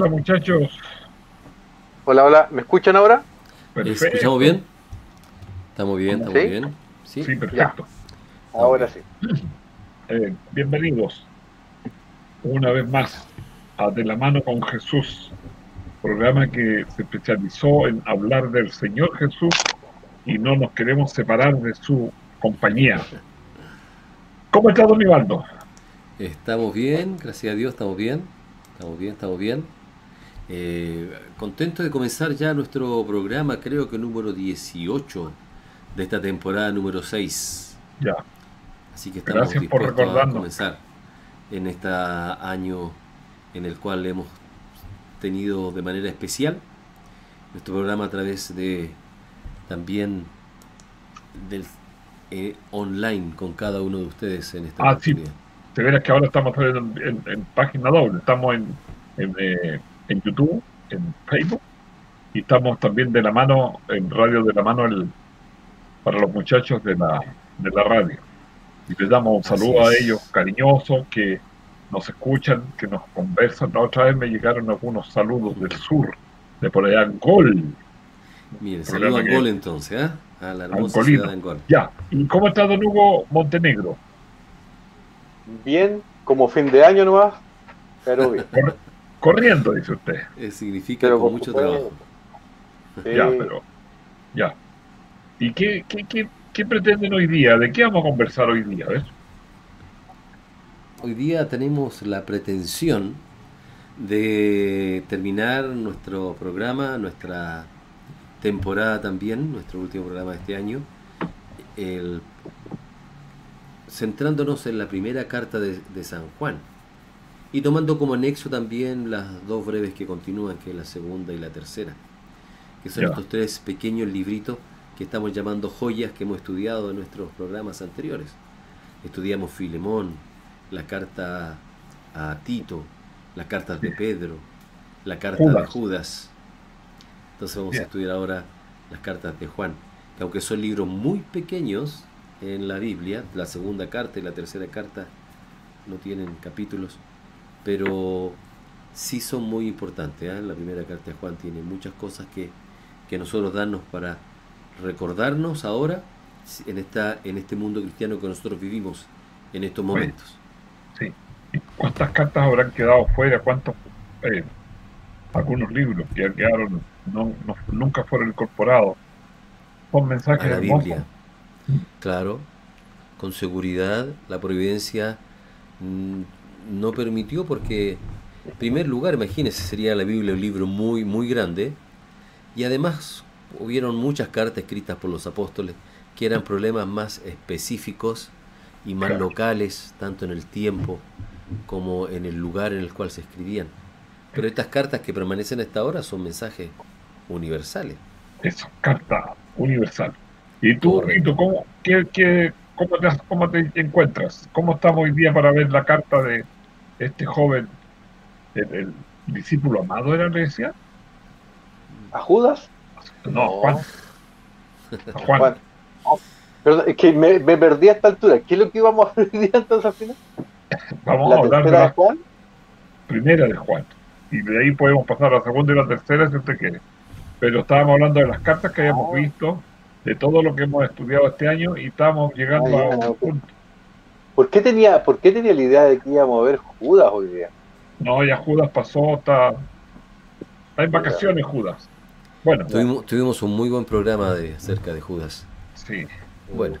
Hola muchachos. Hola, hola. ¿Me escuchan ahora? Perfecto. ¿Escuchamos bien? ¿Estamos bien? ¿Estamos bien? Sí, perfecto. Ahora sí. Eh, bienvenidos una vez más a De la mano con Jesús, programa que se especializó en hablar del Señor Jesús y no nos queremos separar de su compañía. ¿Cómo está don Ivaldo? Estamos bien, gracias a Dios, estamos bien. Estamos bien, estamos bien. Eh, contento de comenzar ya nuestro programa, creo que número 18 de esta temporada número 6. Ya. Así que estamos dispuestos a comenzar en este año en el cual hemos tenido de manera especial nuestro programa a través de también del eh, online con cada uno de ustedes en esta ah, te verás que ahora estamos en, en, página doble, estamos en, eh, en, YouTube, en Facebook, y estamos también de la mano, en Radio de la Mano, el, para los muchachos de la, de la radio. Y les damos un saludo a ellos cariñosos que nos escuchan, que nos conversan. La otra vez me llegaron algunos saludos del sur, de por allá, Gol. Bien, saludo a Gol entonces, ¿eh? A la hermosa ciudad de Angol. Ya, ¿y cómo está Don Hugo Montenegro? bien, como fin de año nomás, pero bien. Corriendo, dice usted. Eh, significa con mucho trabajo. Ya, pero. Ya. ¿Y qué, qué, qué, pretenden hoy día? ¿De qué vamos a conversar hoy día? Hoy día tenemos la pretensión de terminar nuestro programa, nuestra temporada también, nuestro último programa de este año, el centrándonos en la primera carta de, San Juan y tomando como anexo también las dos breves que continúan, que es la segunda y la tercera, que son estos tres pequeños libritos que estamos llamando joyas que hemos estudiado en nuestros programas anteriores. Estudiamos Filemón, la carta a Tito, las cartas de Pedro, la carta de Judas. Entonces vamos a estudiar ahora las cartas de Juan, que aunque son libros muy pequeños, en la Biblia, la segunda carta y la tercera carta no tienen capítulos, pero sí son muy importantes. ¿eh? La primera carta de Juan tiene muchas cosas que, que nosotros darnos para recordarnos ahora en, esta, en este mundo cristiano que nosotros vivimos en estos momentos. Sí. ¿Cuántas cartas habrán quedado fuera? ¿Cuántos? Eh, algunos libros que quedaron, no, nunca fueron incorporados. Son mensajes a la Biblia. Claro, con seguridad la providencia mm, no permitió porque, en primer lugar, imagínense, sería la Biblia un libro muy, muy grande y además hubieron muchas cartas escritas por los apóstoles que eran problemas más específicos y más locales, tanto en el tiempo como en el lugar en el cual se escribían. Pero estas cartas que permanecen hasta ahora son mensajes universales. Eso, carta universal. ¿Y tú, Rito, cómo, qué, qué, cómo, te, cómo te encuentras? ¿Cómo estamos hoy día para ver la carta de este joven, el, discípulo amado de la iglesia? ¿A Judas? No, Juan. A Juan. Pero es que me, me, perdí a esta altura. ¿Qué es lo que íbamos a ver entonces al final? Vamos a hablar de la Juan? primera de Juan. Y de ahí podemos pasar a la segunda y la tercera si usted quiere. Pero estábamos hablando de las cartas que habíamos visto de todo lo que hemos estudiado este año y estamos llegando a un punto. ¿Por qué, tenía, ¿Por qué tenía la idea de que íbamos a ver Judas hoy día? No, ya Judas pasó, está, está en vacaciones Judas. Bueno, tuvimos, un muy buen programa de acerca de Judas. Sí. Bueno,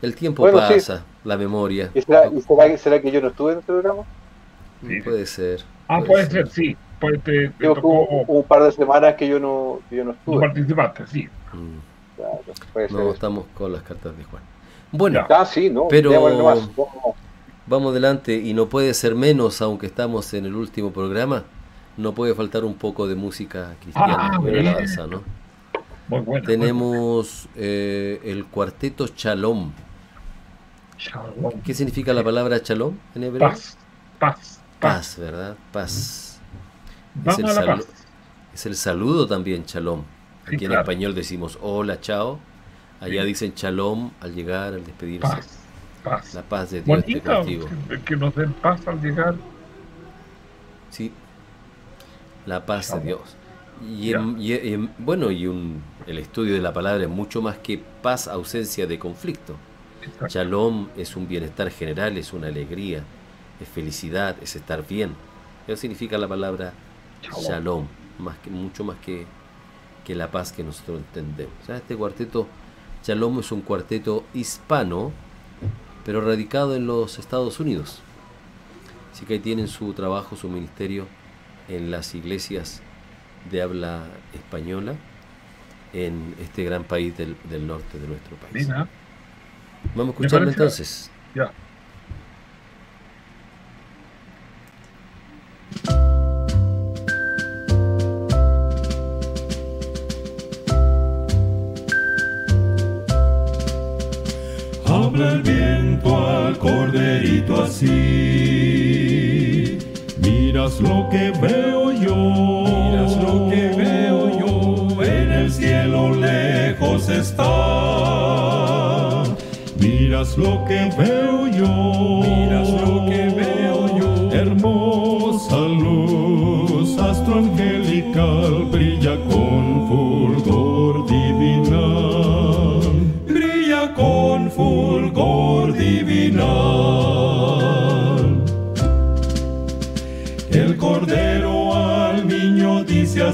el tiempo pasa, la memoria. ¿Y será, será, que yo no estuve en el programa? Sí. Puede ser. Ah, puede, ser, sí. Puede, te, un, par de semanas que yo no, yo no estuve. No participaste, sí. Mm no estamos con las cartas de Juan. Bueno, ah, sí, no, pero Vamos adelante y no puede ser menos, aunque estamos en el último programa, no puede faltar un poco de música cristiana, Ah, bien. danza, ¿no? Muy bueno. Tenemos eh, el cuarteto Shalom. Shalom. ¿Qué significa la palabra Shalom en hebreo? Paz, paz, paz. Paz, ¿verdad? Paz. Es el, paz. es el saludo también, Shalom. Sí, Aquí en claro. español decimos hola, chao. Allá Sí. dicen Shalom al llegar, al despedirse. Paz, paz. La paz de Dios contigo. que, que nos den paz al llegar. Sí. La paz de. Dios. Y, Ya. en- y en- bueno, y un, el estudio de la palabra es mucho más que paz, ausencia de conflicto. Exacto. Shalom es un bienestar general, es una alegría, es felicidad, es estar bien. Eso significa la palabra Shalom. Shalom, más que, mucho más que, que la paz que nosotros entendemos. O sea, este cuarteto, Shalom es un cuarteto hispano, pero radicado en los Estados Unidos. Así que ahí tienen su trabajo, su ministerio en las iglesias de habla española en este gran país del, del norte de nuestro país. Vamos a escucharlo entonces. ya. Así. Miras lo que veo yo. Miras lo que veo yo. En el cielo lejos está. Miras lo que veo yo. Miras lo que veo yo. Hermosa luz, astro angelical, brilla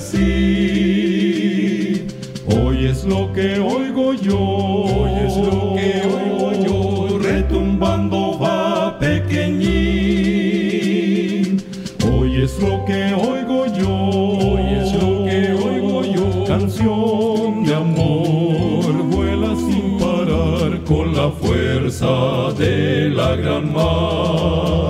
así. Hoy es lo que oigo yo. Hoy es lo que oigo yo. Retumbando va pequeñín. Hoy es lo que oigo yo. Hoy es lo que oigo yo. Canción de amor vuela sin parar con la fuerza de la gran mar.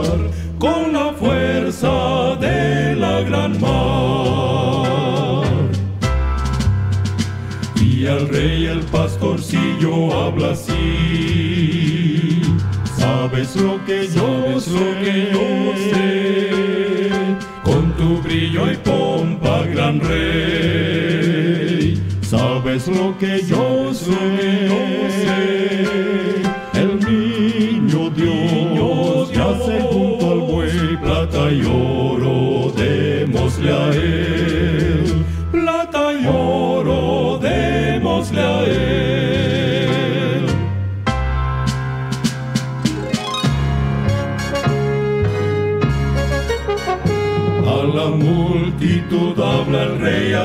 Pastorcillo habla así. Sabes lo que yo sé, lo que yo sé. Con tu brillo y pompa, gran rey. Sabes lo que yo sé, El niño Dios yace junto al buey, plata y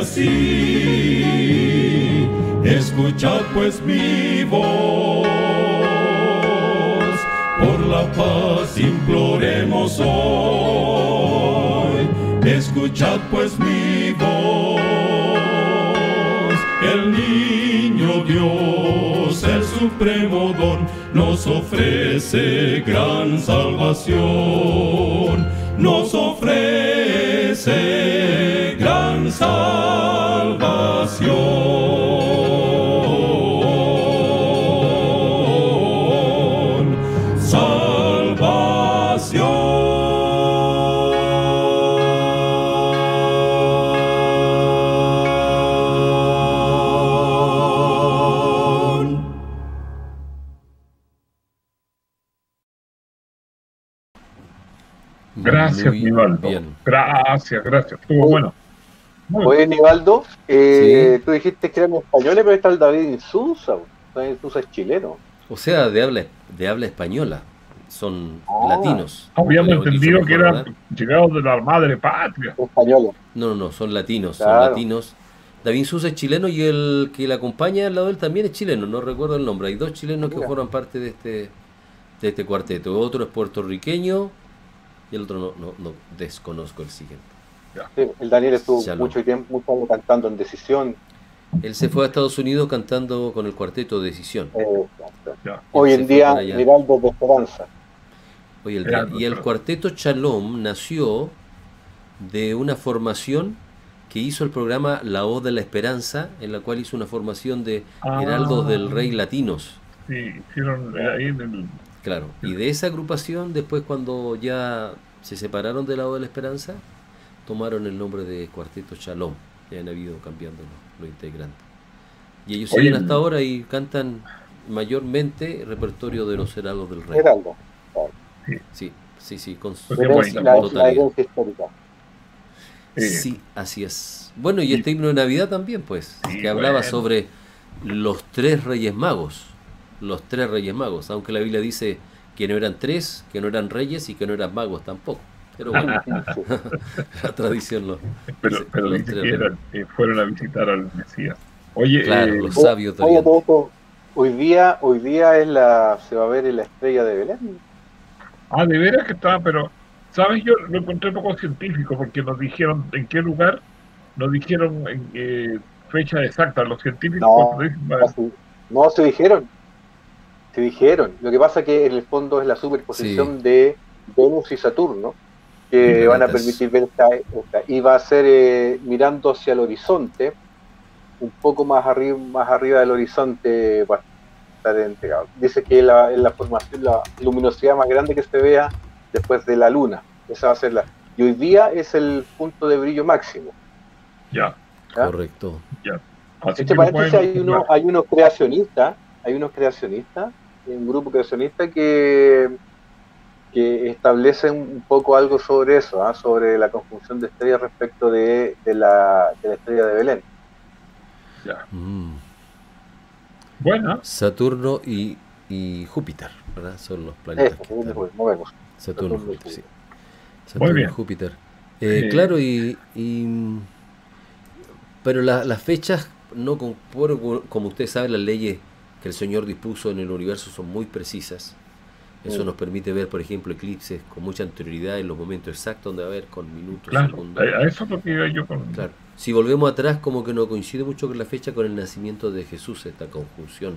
así. Escuchad pues mi voz. Por la paz imploremos hoy. Escuchad pues mi voz. El niño Dios, el supremo don, nos ofrece gran salvación. Nos ofrece salvación. Salvación. gracias, Muy Nivaldo. bien. Gracias, gracias. Estuvo bueno. Oye, Nivaldo, eh, tú dijiste que eran españoles, pero está el David Insunza. David Insunza es chileno. O sea, de habla, de habla española. Son Ah. latinos. Habíamos entendido que eran llegados de la madre patria. Españoles. No, no, no, son latinos, son latinos. David Sousa es chileno y el que le acompaña al lado de él también es chileno, no recuerdo el nombre. Hay dos chilenos que forman parte de este, de este cuarteto. Otro es puertorriqueño y el otro no, no, no desconozco el siguiente. Sí, el Daniel estuvo Shalom. mucho tiempo, mucho tiempo cantando en Decisión. Él se fue a Estados Unidos cantando con el cuarteto Decisión. eh, hoy en día. Nivaldo de Esperanza. El. Y el cuarteto Shalom nació de una formación que hizo el programa La Voz de la Esperanza, en la cual hizo una formación de Ah. heraldos del rey latinos. Sí, hicieron ahí en el. Claro, y de esa agrupación, después cuando ya se separaron de la Voz de la Esperanza, tomaron el nombre de Cuarteto Shalom, y han habido cambiando los, los integrantes. Y ellos Oye, siguen hasta ahora y cantan mayormente repertorio de los heraldos del rey. Heraldo. Sí, sí, sí, con su Pues la totalidad. Sí, así es. Bueno, y este himno de Navidad también, pues, Sí, que hablaba bueno. sobre los tres reyes magos. Los tres reyes magos, aunque la Biblia dice que no eran tres, que no eran reyes y que no eran magos tampoco. Pero bueno, la tradición lo. pero pero eh, fueron a visitar al Mesías. Oye, Claro, eh, los sabios Oriente. todo esto, hoy día, hoy día es la, se va a ver en la estrella de Belén. ah, de veras que estaba, pero, ¿sabes? Yo lo encontré poco científico porque nos dijeron en qué lugar, nos dijeron en qué fecha exacta. Los científicos, No, cuando dicen, No, se- no se dijeron. Se dijeron. Lo que pasa que en el fondo es la superposición de Venus y Saturno que van a permitir ver esta, esta- y va a ser eh, mirando hacia el horizonte, un poco más arriba, más arriba del horizonte va a estar entregado. Dice que la, la formación, la luminosidad más grande que se vea después de la luna. Esa va a ser la. Y hoy día es el punto de brillo máximo. ya. ¿ya? Correcto. Así Este paréntesis hay, uno, hay unos creacionistas, hay unos creacionistas, un grupo creacionista que, que establecen un poco algo sobre eso, ¿ah? sobre la conjunción de estrellas respecto de, de la, de la estrella de Belén. Ya. Mm. Bueno, Saturno y, y Júpiter, ¿verdad? Son los planetas Eso, que están. vemos. Saturno, Saturno y Júpiter, sí. Muy Saturno y bien. Júpiter. Eh, claro, y, y- pero la- las fechas, no como usted sabe, las leyes que el Señor dispuso en el universo son muy precisas. Eso Mm. nos permite ver, por ejemplo, eclipses con mucha anterioridad en los momentos exactos donde va a haber con minutos, claro, segundos. a, a eso es lo que iba yo con. Claro. Si volvemos atrás, como que no coincide mucho con la fecha con el nacimiento de Jesús, esta conjunción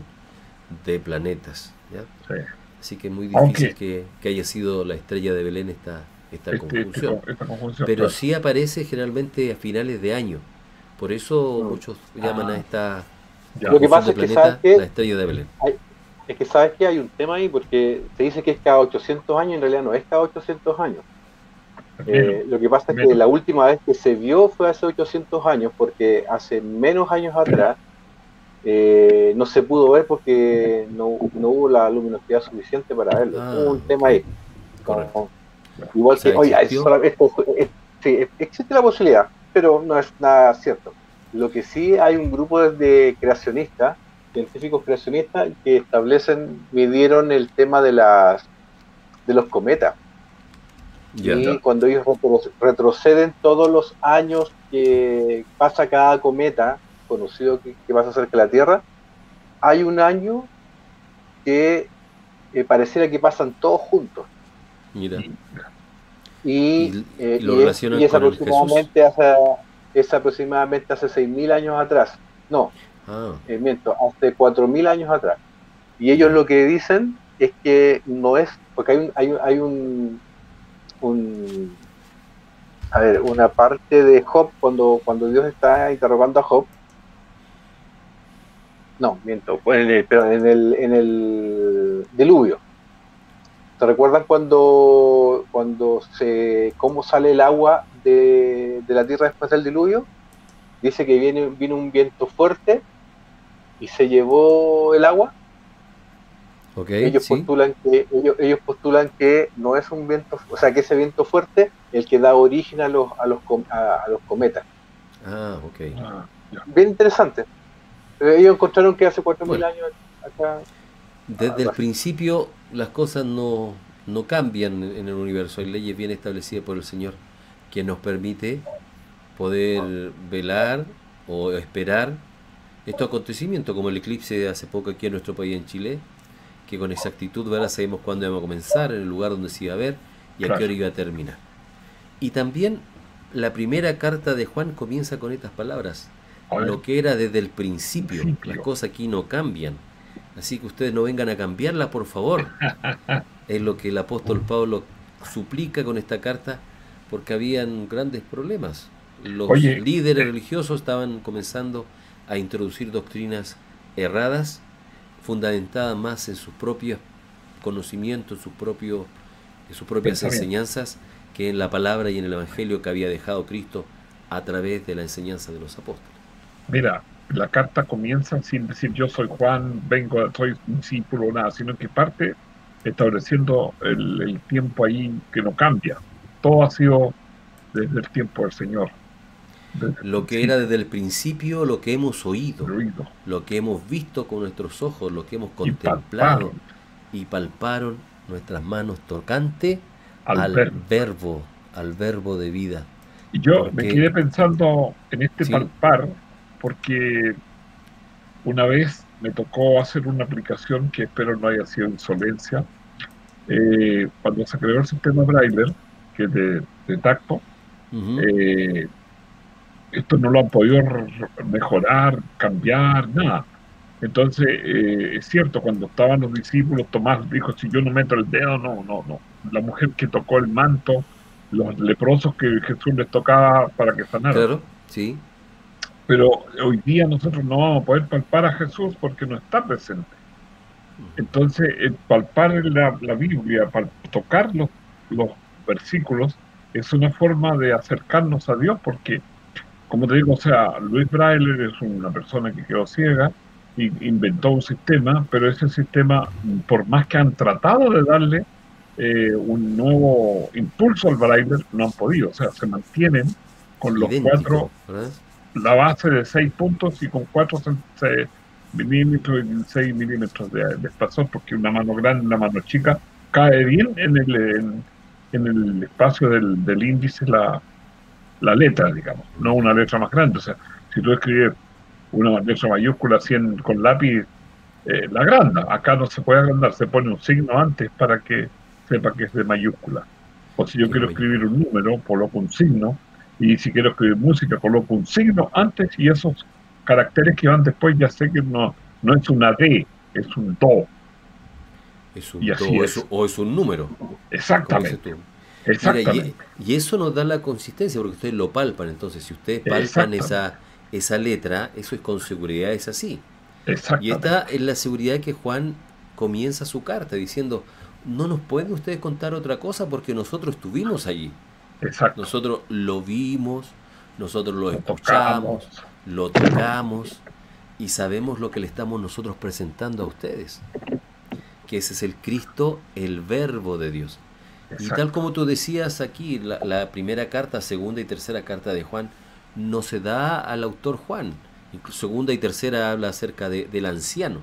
de planetas. ¿ya? Sí. Así que es muy difícil Aunque- que, que haya sido la estrella de Belén esta, esta Este- este conjunción. esta conjunción, Pero claro. sí aparece generalmente a finales de año. Por eso Mm. muchos llaman Ah, a esta Ya. Lo que conjunción pasa de es que, planetas ¿sabes qué? la estrella de Belén. Es que sabes que hay un tema ahí porque se dice que es cada 800 años, en realidad no es cada 800 años. Eh, lo que pasa es que la última vez que se vio fue hace 800 años, porque hace menos años atrás eh, no se pudo ver porque no, no hubo la luminosidad suficiente para verlo. Ah, hubo un tema ahí. Correcto. Igual que, oye, sí, existe la posibilidad, pero no es nada cierto. Lo que sí hay un grupo de creacionistas, científicos creacionistas, que establecen, midieron el tema de las de los cometas. Ya. y cuando ellos retro- retroceden todos los años que pasa cada cometa, conocido que, que pasa cerca de la Tierra, hay un año que eh, pareciera que pasan todos juntos. Mira. Y, Y- eh, lo y es, y es aproximadamente hace, es aproximadamente hace 6.000 años atrás. No, Ah, eh, miento, hace 4.000 años atrás. Y ellos lo que dicen es que no es, porque hay un, hay hay un, un- a ver, una parte de Job cuando, cuando Dios está interrogando a Job. No, miento, pues en el, pero en el, en el diluvio. ¿Se recuerdan cuando, cuando se, cómo sale el agua de, de la tierra después del diluvio? Dice que viene, vino un viento fuerte y se llevó el agua. ok, ellos sí. postulan que ellos, ellos postulan que no es un viento, o sea, que ese viento fuerte el que da origen a los a los com- a, a los cometas. Ah, ok. Ah. Bien interesante. Eh, Ellos encontraron que hace 4.000 Bueno. años acá Desde el principio las cosas no, no cambian en el universo. Hay leyes bien establecidas por el Señor que nos permite poder velar o esperar estos acontecimientos, como el eclipse de hace poco aquí en nuestro país, en Chile, que con exactitud ¿verdad? sabemos cuándo íbamos a comenzar, en el lugar donde se iba a ver y a qué hora iba a terminar. Y también la primera carta de Juan comienza con estas palabras lo que era desde el principio. Principio. Las cosas aquí no cambian. Así que ustedes no vengan a cambiarla, por favor. Es lo que el apóstol Pablo suplica con esta carta porque habían grandes problemas. Los líderes religiosos estaban comenzando a introducir doctrinas erradas, fundamentadas más en sus propios conocimientos, sus, propios, en sus propias enseñanzas, que en la palabra y en el Evangelio que había dejado Cristo a través de la enseñanza de los apóstoles. Mira, la carta comienza sin decir yo soy Juan, vengo, soy discípulo, nada, sino que parte estableciendo el, tiempo ahí que no cambia. Todo ha sido desde el tiempo del Señor. Lo que era desde el principio, lo que hemos oído, lo que hemos visto con nuestros ojos, lo que hemos contemplado y palparon, nuestras manos tocante al, verbo. al verbo de vida. Y yo me quedé pensando en este palpar porque una vez me tocó hacer una aplicación que espero no haya sido insolencia. Eh, cuando se creó el sistema Braille, que es de, tacto, eh, esto no lo han podido mejorar, cambiar, nada. Entonces, eh, es cierto, cuando estaban los discípulos, Tomás dijo, si yo no meto el dedo, no, no, no. La mujer que tocó el manto, los leprosos que Jesús les tocaba para que sanaran. Claro, sí. Pero hoy día nosotros no vamos a poder palpar a Jesús porque no está presente. Entonces, palpar la, la Biblia, tocar los, los versículos, es una forma de acercarnos a Dios porque, como te digo, o sea, Luis Braille es una persona que quedó ciega y inventó un sistema, pero ese sistema, por más que han tratado de darle eh, un nuevo impulso al Braille, no han podido. O sea, se mantienen con los cuatro la base de 6 puntos y con 4 milímetros y 6 milímetros de, espesor, porque una mano grande, una mano chica, cae bien en el, en, el espacio del, del índice la, la letra, digamos, no una letra más grande. O sea, si tú escribes una letra mayúscula así con lápiz, eh, la agranda. Acá no se puede agrandar, se pone un signo antes para que sepa que es de mayúscula. O si yo quiero escribir un número, coloco un signo y si quiero escribir música, coloco un signo antes y esos caracteres que van después ya sé que no, no es una D, es un Do. Es un do, o es un número. Exactamente. Y, eso nos da la consistencia, porque ustedes lo palpan. Entonces, si ustedes palpan esa, esa letra, eso es con seguridad, es así. Y está en la seguridad que Juan comienza su carta diciendo, no nos pueden ustedes contar otra cosa porque nosotros estuvimos allí. Nosotros lo vimos, nosotros lo, escuchamos, lo tocamos y sabemos lo que le estamos nosotros presentando a ustedes. Que ese es el Cristo, el verbo de Dios. Y tal como tú decías aquí, la, primera carta, segunda y tercera carta de Juan, no se da al autor Juan. segunda y tercera habla acerca de, del anciano.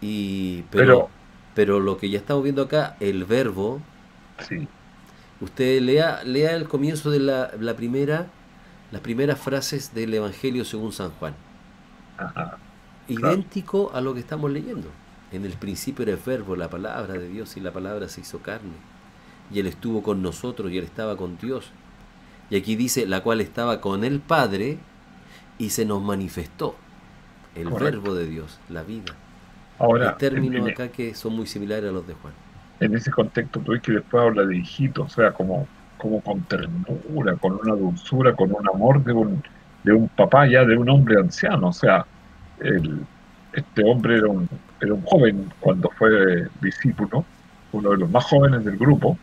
Y, pero, pero, lo que ya estamos viendo acá, el verbo, sí. Usted lea, lea el comienzo de la, la primera, las primeras frases del Evangelio según San Juan. Idéntico a lo que estamos leyendo. En el principio era el verbo, la palabra de Dios, y la palabra se hizo carne. Y Él estuvo con nosotros y Él estaba con Dios. Y aquí dice, la cual estaba con el Padre y se nos manifestó. El verbo de Dios, la vida. Ahora, Hay términos acá que son muy similares a los de Juan en ese contexto tú ves que después habla de hijito, o sea, como, como con ternura, con una dulzura, con un amor de un, de un papá ya, de un hombre anciano, o sea, el, este hombre era un, era un joven cuando fue discípulo, uno de los más jóvenes del grupo,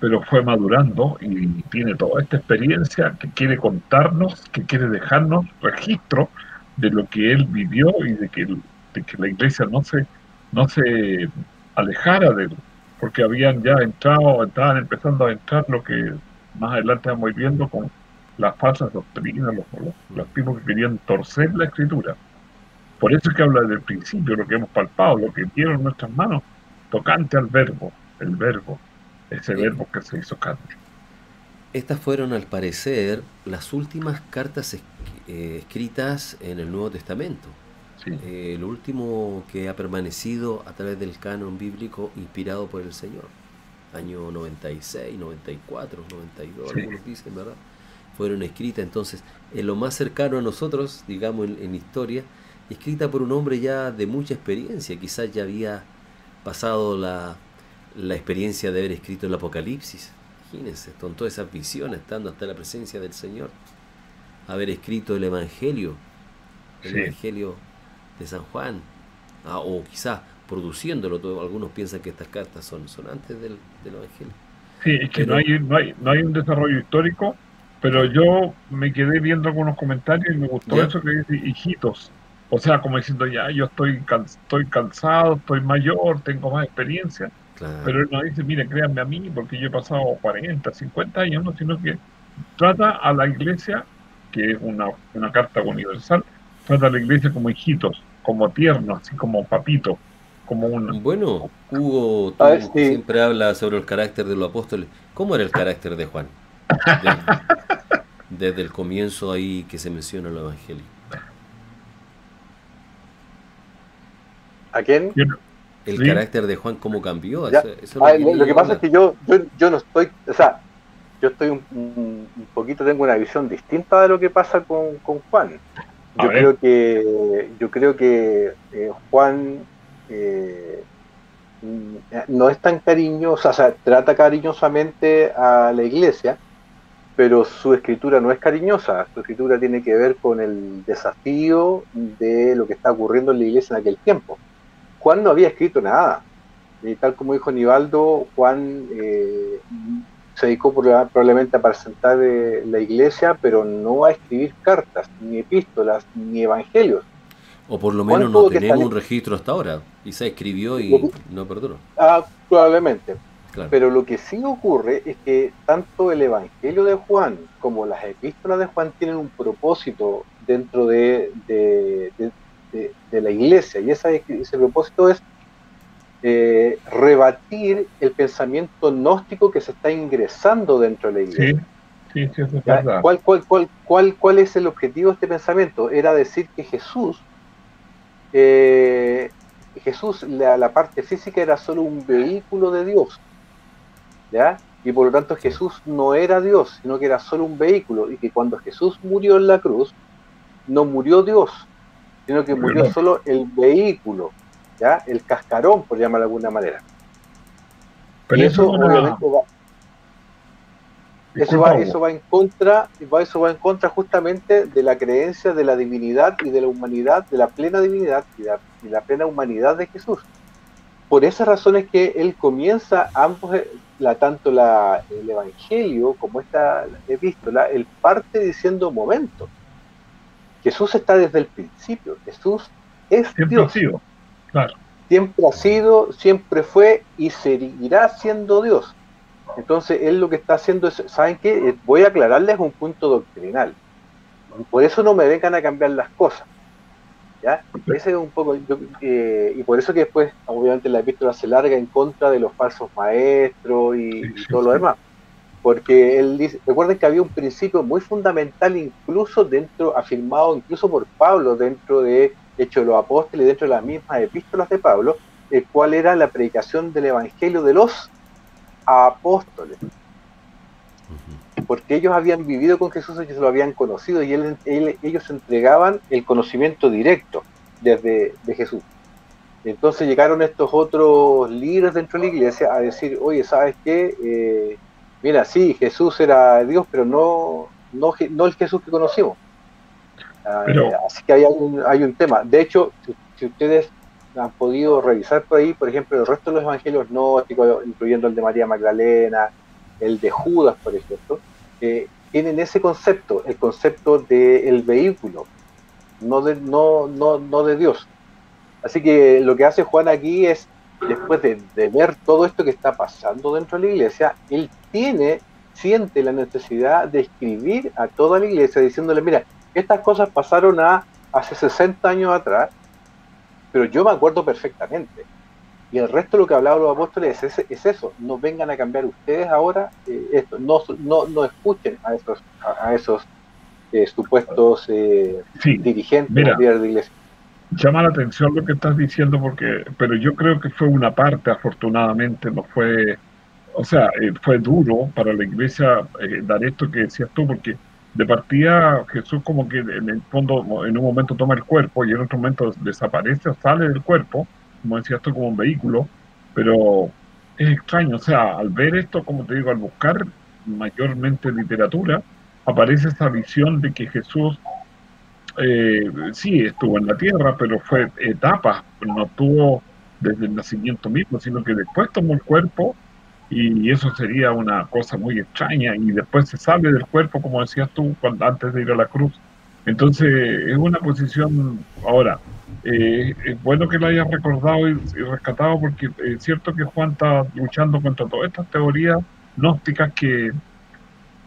pero fue madurando y tiene toda esta experiencia que quiere contarnos, que quiere dejarnos registro de lo que él vivió y de que, de que la iglesia no se, no se alejara de, porque habían ya entrado, estaban empezando a entrar lo que más adelante vamos viendo con las falsas doctrinas, los, los, tipos que querían torcer la escritura. Por eso es que habla del principio, lo que hemos palpado, lo que dieron nuestras manos, tocante al verbo, el verbo, ese verbo que se hizo carne. Estas fueron, al parecer, las últimas cartas eh, escritas en el Nuevo Testamento. Eh, el último que ha permanecido a través del canon bíblico inspirado por el Señor. Año 96, 94, 92, algunos dicen, ¿verdad? Fueron escritas entonces en lo más cercano a nosotros, digamos en, historia, escrita por un hombre ya de mucha experiencia, quizás ya había pasado la, la experiencia de haber escrito el Apocalipsis. Imagínense, con todas esas visiones, estando hasta la presencia del Señor. Haber escrito el Evangelio, el Evangelio de San Juan, ah, o quizás produciéndolo. Todo, algunos piensan que estas cartas son, son antes del, Evangelio. Sí, es que no, hay, no, hay, no hay un desarrollo histórico, pero yo me quedé viendo algunos comentarios y me gustó eso que dice hijitos. O sea, como diciendo, ya, yo estoy, estoy cansado, estoy mayor, tengo más experiencia. Pero él no dice, mire, créanme a mí, porque yo he pasado 40, 50 años, no, sino que trata a la iglesia, que es una, una carta universal, trata a la iglesia como hijitos, como tiernos, así como papitos, como un... Bueno, Hugo siempre habla sobre el carácter de los apóstoles. ¿Cómo era el carácter de Juan? Desde, el comienzo ahí que se menciona el Evangelio. ¿A quién? El carácter de Juan, ¿cómo cambió? Ah, lo, que, pasa es que yo, yo, no estoy, o sea, yo estoy un, poquito, tengo una visión distinta de lo que pasa con, Juan. Yo creo que, yo creo que eh, Juan eh, no es tan cariñoso, o sea, trata cariñosamente a la iglesia, pero su escritura no es cariñosa, su escritura tiene que ver con el desafío de lo que está ocurriendo en la iglesia en aquel tiempo. Juan no había escrito nada. Y tal como dijo Nivaldo, Juan eh, se dedicó probablemente a presentar eh, la iglesia, pero no a escribir cartas, ni epístolas, ni evangelios. O por lo menos no tenemos un registro hasta ahora. Y se escribió y no perduró. Ah, probablemente. Pero lo que sí ocurre es que tanto el Evangelio de Juan como las epístolas de Juan tienen un propósito dentro de, de, la iglesia. Y ese propósito es eh, rebatir el pensamiento gnóstico que se está ingresando dentro de la iglesia. Sí, sí, es ¿Cuál, cuál, cuál, cuál, ¿Cuál es el objetivo de este pensamiento? Era decir que Jesús, eh, Jesús, la, la, parte física era solo un vehículo de Dios. ¿Ya? Y por lo tanto Jesús no era Dios, sino que era solo un vehículo. Y que cuando Jesús murió en la cruz, no murió Dios, sino que murió solo el vehículo, ¿ya? El cascarón, por llamarlo de alguna manera. Pero eso, obviamente va, eso va, eso va en contra, eso va en contra justamente de la creencia de la divinidad y de la humanidad, de la plena divinidad y la, plena humanidad de Jesús. Por esas razones que él comienza ambos, eh, la, tanto la, el Evangelio como esta epístola, él parte diciendo momento. Jesús está desde el principio. Jesús es Dios. Siempre ha sido, siempre fue y seguirá siendo Dios. Entonces, él lo que está haciendo es, ¿saben qué? Eh, voy a aclararles un punto doctrinal. Por eso no me vengan a cambiar las cosas. ¿Ya? Ese es un poco, eh, y por eso que después, obviamente, la epístola se larga en contra de los falsos maestros y todo lo demás porque él dice, recuerden que había un principio muy fundamental incluso dentro, afirmado incluso por Pablo dentro de Hechos de los Apóstoles, dentro de las mismas epístolas de Pablo, el cual era la predicación del Evangelio de los apóstoles. Porque ellos habían vivido con Jesús, ellos lo habían conocido y él, ellos entregaban el conocimiento directo desde de Jesús. Entonces llegaron estos otros líderes dentro de la iglesia a decir, oye, ¿sabes qué? Eh, Mira, sí, Jesús era Dios, pero no, no, no el Jesús que conocimos. Ah, así que hay un, hay un tema. De hecho, si, ustedes han podido revisar por ahí, por ejemplo, el resto de los evangelios gnósticos, incluyendo el de María Magdalena, el de Judas, por ejemplo, eh, tienen ese concepto, el concepto del vehículo, no de, no, no, no de Dios. Así que lo que hace Juan aquí es después de, ver todo esto que está pasando dentro de la iglesia, él tiene, siente la necesidad de escribir a toda la iglesia diciéndole, mira, estas cosas pasaron a, hace 60 años atrás, pero yo me acuerdo perfectamente. Y el resto de lo que hablaban los apóstoles es, es, eso, no vengan a cambiar ustedes ahora eh, esto, no, no, no escuchen a esos, a, esos eh, supuestos eh, dirigentes de la iglesia llama la atención lo que estás diciendo porque, pero yo creo que fue una parte, afortunadamente, no fue, o sea, eh, fue duro para la iglesia eh, dar esto que decías tú, porque de partida Jesús como que en el fondo en un momento toma el cuerpo y en otro momento desaparece o sale del cuerpo, como decías tú, como un vehículo, pero es extraño, o sea, al ver esto, como te digo, al buscar mayormente literatura, aparece esa visión de que Jesús eh, sí estuvo en la tierra, pero fue etapa, no estuvo desde el nacimiento mismo, sino que después tomó el cuerpo y eso sería una cosa muy extraña y después se sale del cuerpo, como decías tú, antes de ir a la cruz. Entonces es una posición, ahora, eh, es bueno que la hayas recordado y, rescatado porque es cierto que Juan está luchando contra todas estas teorías gnósticas que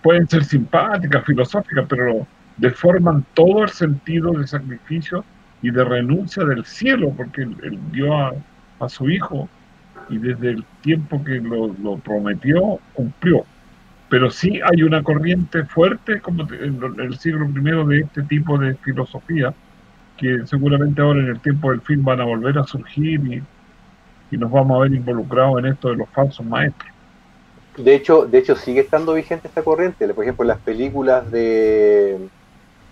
pueden ser simpáticas, filosóficas, pero deforman todo el sentido del sacrificio y de renuncia del cielo, porque él, dio a, a su hijo y desde el tiempo que lo, prometió, cumplió. Pero sí hay una corriente fuerte como en el siglo I de este tipo de filosofía, que seguramente ahora en el tiempo del fin van a volver a surgir y, nos vamos a ver involucrados en esto de los falsos maestros. De hecho, de hecho sigue estando vigente esta corriente. Por ejemplo, las películas de,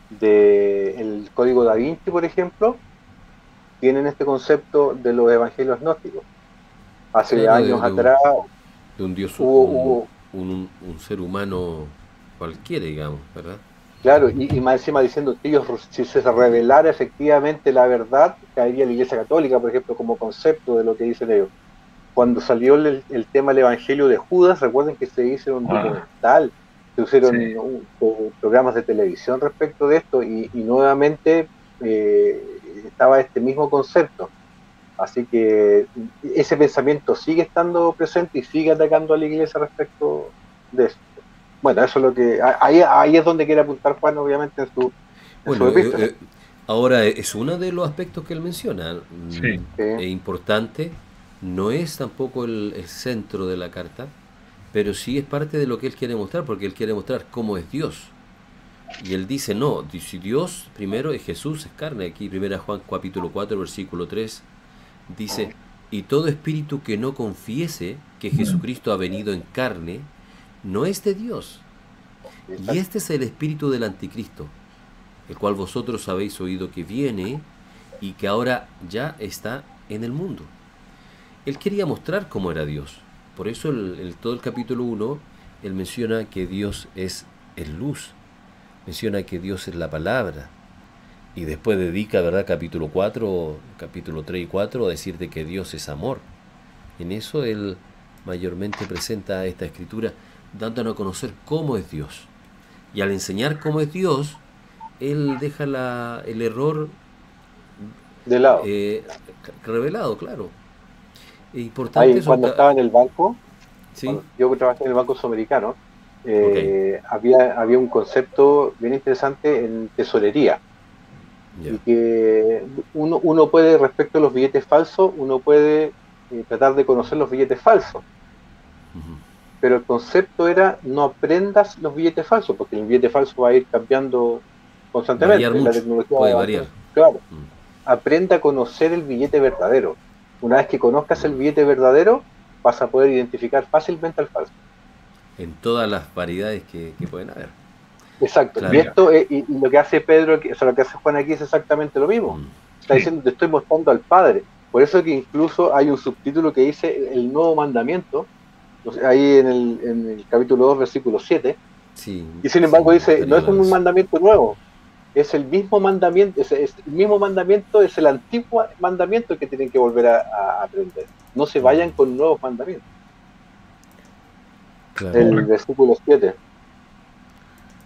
de el Código da Vinci, por ejemplo, tienen este concepto de los evangelios gnósticos hace años atrás. de un Dios, hubo, un, un, ser humano cualquiera, digamos, ¿verdad? Claro, y, y, más encima diciendo que ellos, si se revelara efectivamente la verdad, caería la Iglesia Católica, por ejemplo, como concepto de lo que dicen ellos. Cuando salió el, tema del Evangelio de Judas, recuerden que se hizo un ah. documental, se hicieron programas de televisión respecto de esto, y, nuevamente eh, estaba este mismo concepto. Así que ese pensamiento sigue estando presente y sigue atacando a la iglesia respecto de esto. Bueno, eso es lo que. Ahí, ahí es donde quiere apuntar Juan, obviamente, en su. bueno, eh, eh, ahora es uno de los aspectos que él menciona. Sí. Importante, no es tampoco el, centro de la carta, pero sí es parte de lo que él quiere mostrar, porque él quiere mostrar cómo es Dios. Y él dice, no, si Dios primero es Jesús, es carne. Aquí, primera Juan capítulo 4, versículo 3 dice, y todo espíritu que no confiese que Jesucristo ha venido en carne, no es de Dios. Y este es el espíritu del anticristo, el cual vosotros habéis oído que viene y que ahora ya está en el mundo. Él quería mostrar cómo era Dios. Por eso el, todo el capítulo 1, él menciona que Dios es el luz, menciona que Dios es la palabra, y después dedica, ¿verdad? Capítulo 4, capítulo 3 y 4 a decirte que Dios es amor. En eso él mayormente presenta esta escritura dándonos a conocer cómo es Dios. Y al enseñar cómo es Dios, él deja la, el error de lado. Eh, revelado, claro. Importante Ahí, cuando estaba en el banco, yo trabajé en el Banco Sudamericano, eh, había, había un concepto bien interesante en tesorería y que uno, uno puede, respecto a los billetes falsos, uno puede eh, tratar de conocer los billetes falsos. Pero el concepto era no aprendas los billetes falsos, porque el billete falso va a ir cambiando constantemente. la tecnología puede variar. Claro. Mm. Aprenda a conocer el billete verdadero. Una vez que conozcas el billete verdadero, vas a poder identificar fácilmente al falso. En todas las variedades que pueden haber. Exacto. Y esto y, lo que hace Pedro, o sea, lo que hace Juan aquí es exactamente lo mismo. Mm. Está diciendo, te estoy mostrando al Padre. Por eso que incluso hay un subtítulo que dice el nuevo mandamiento, ahí en el, en el capítulo 2, versículo 7. Sí, y sin embargo dice, no es un mandamiento nuevo, es el mismo mandamiento, es, el mismo mandamiento, es el antiguo mandamiento que tienen que volver a, aprender. No se vayan con nuevos mandamientos. El versículo 7.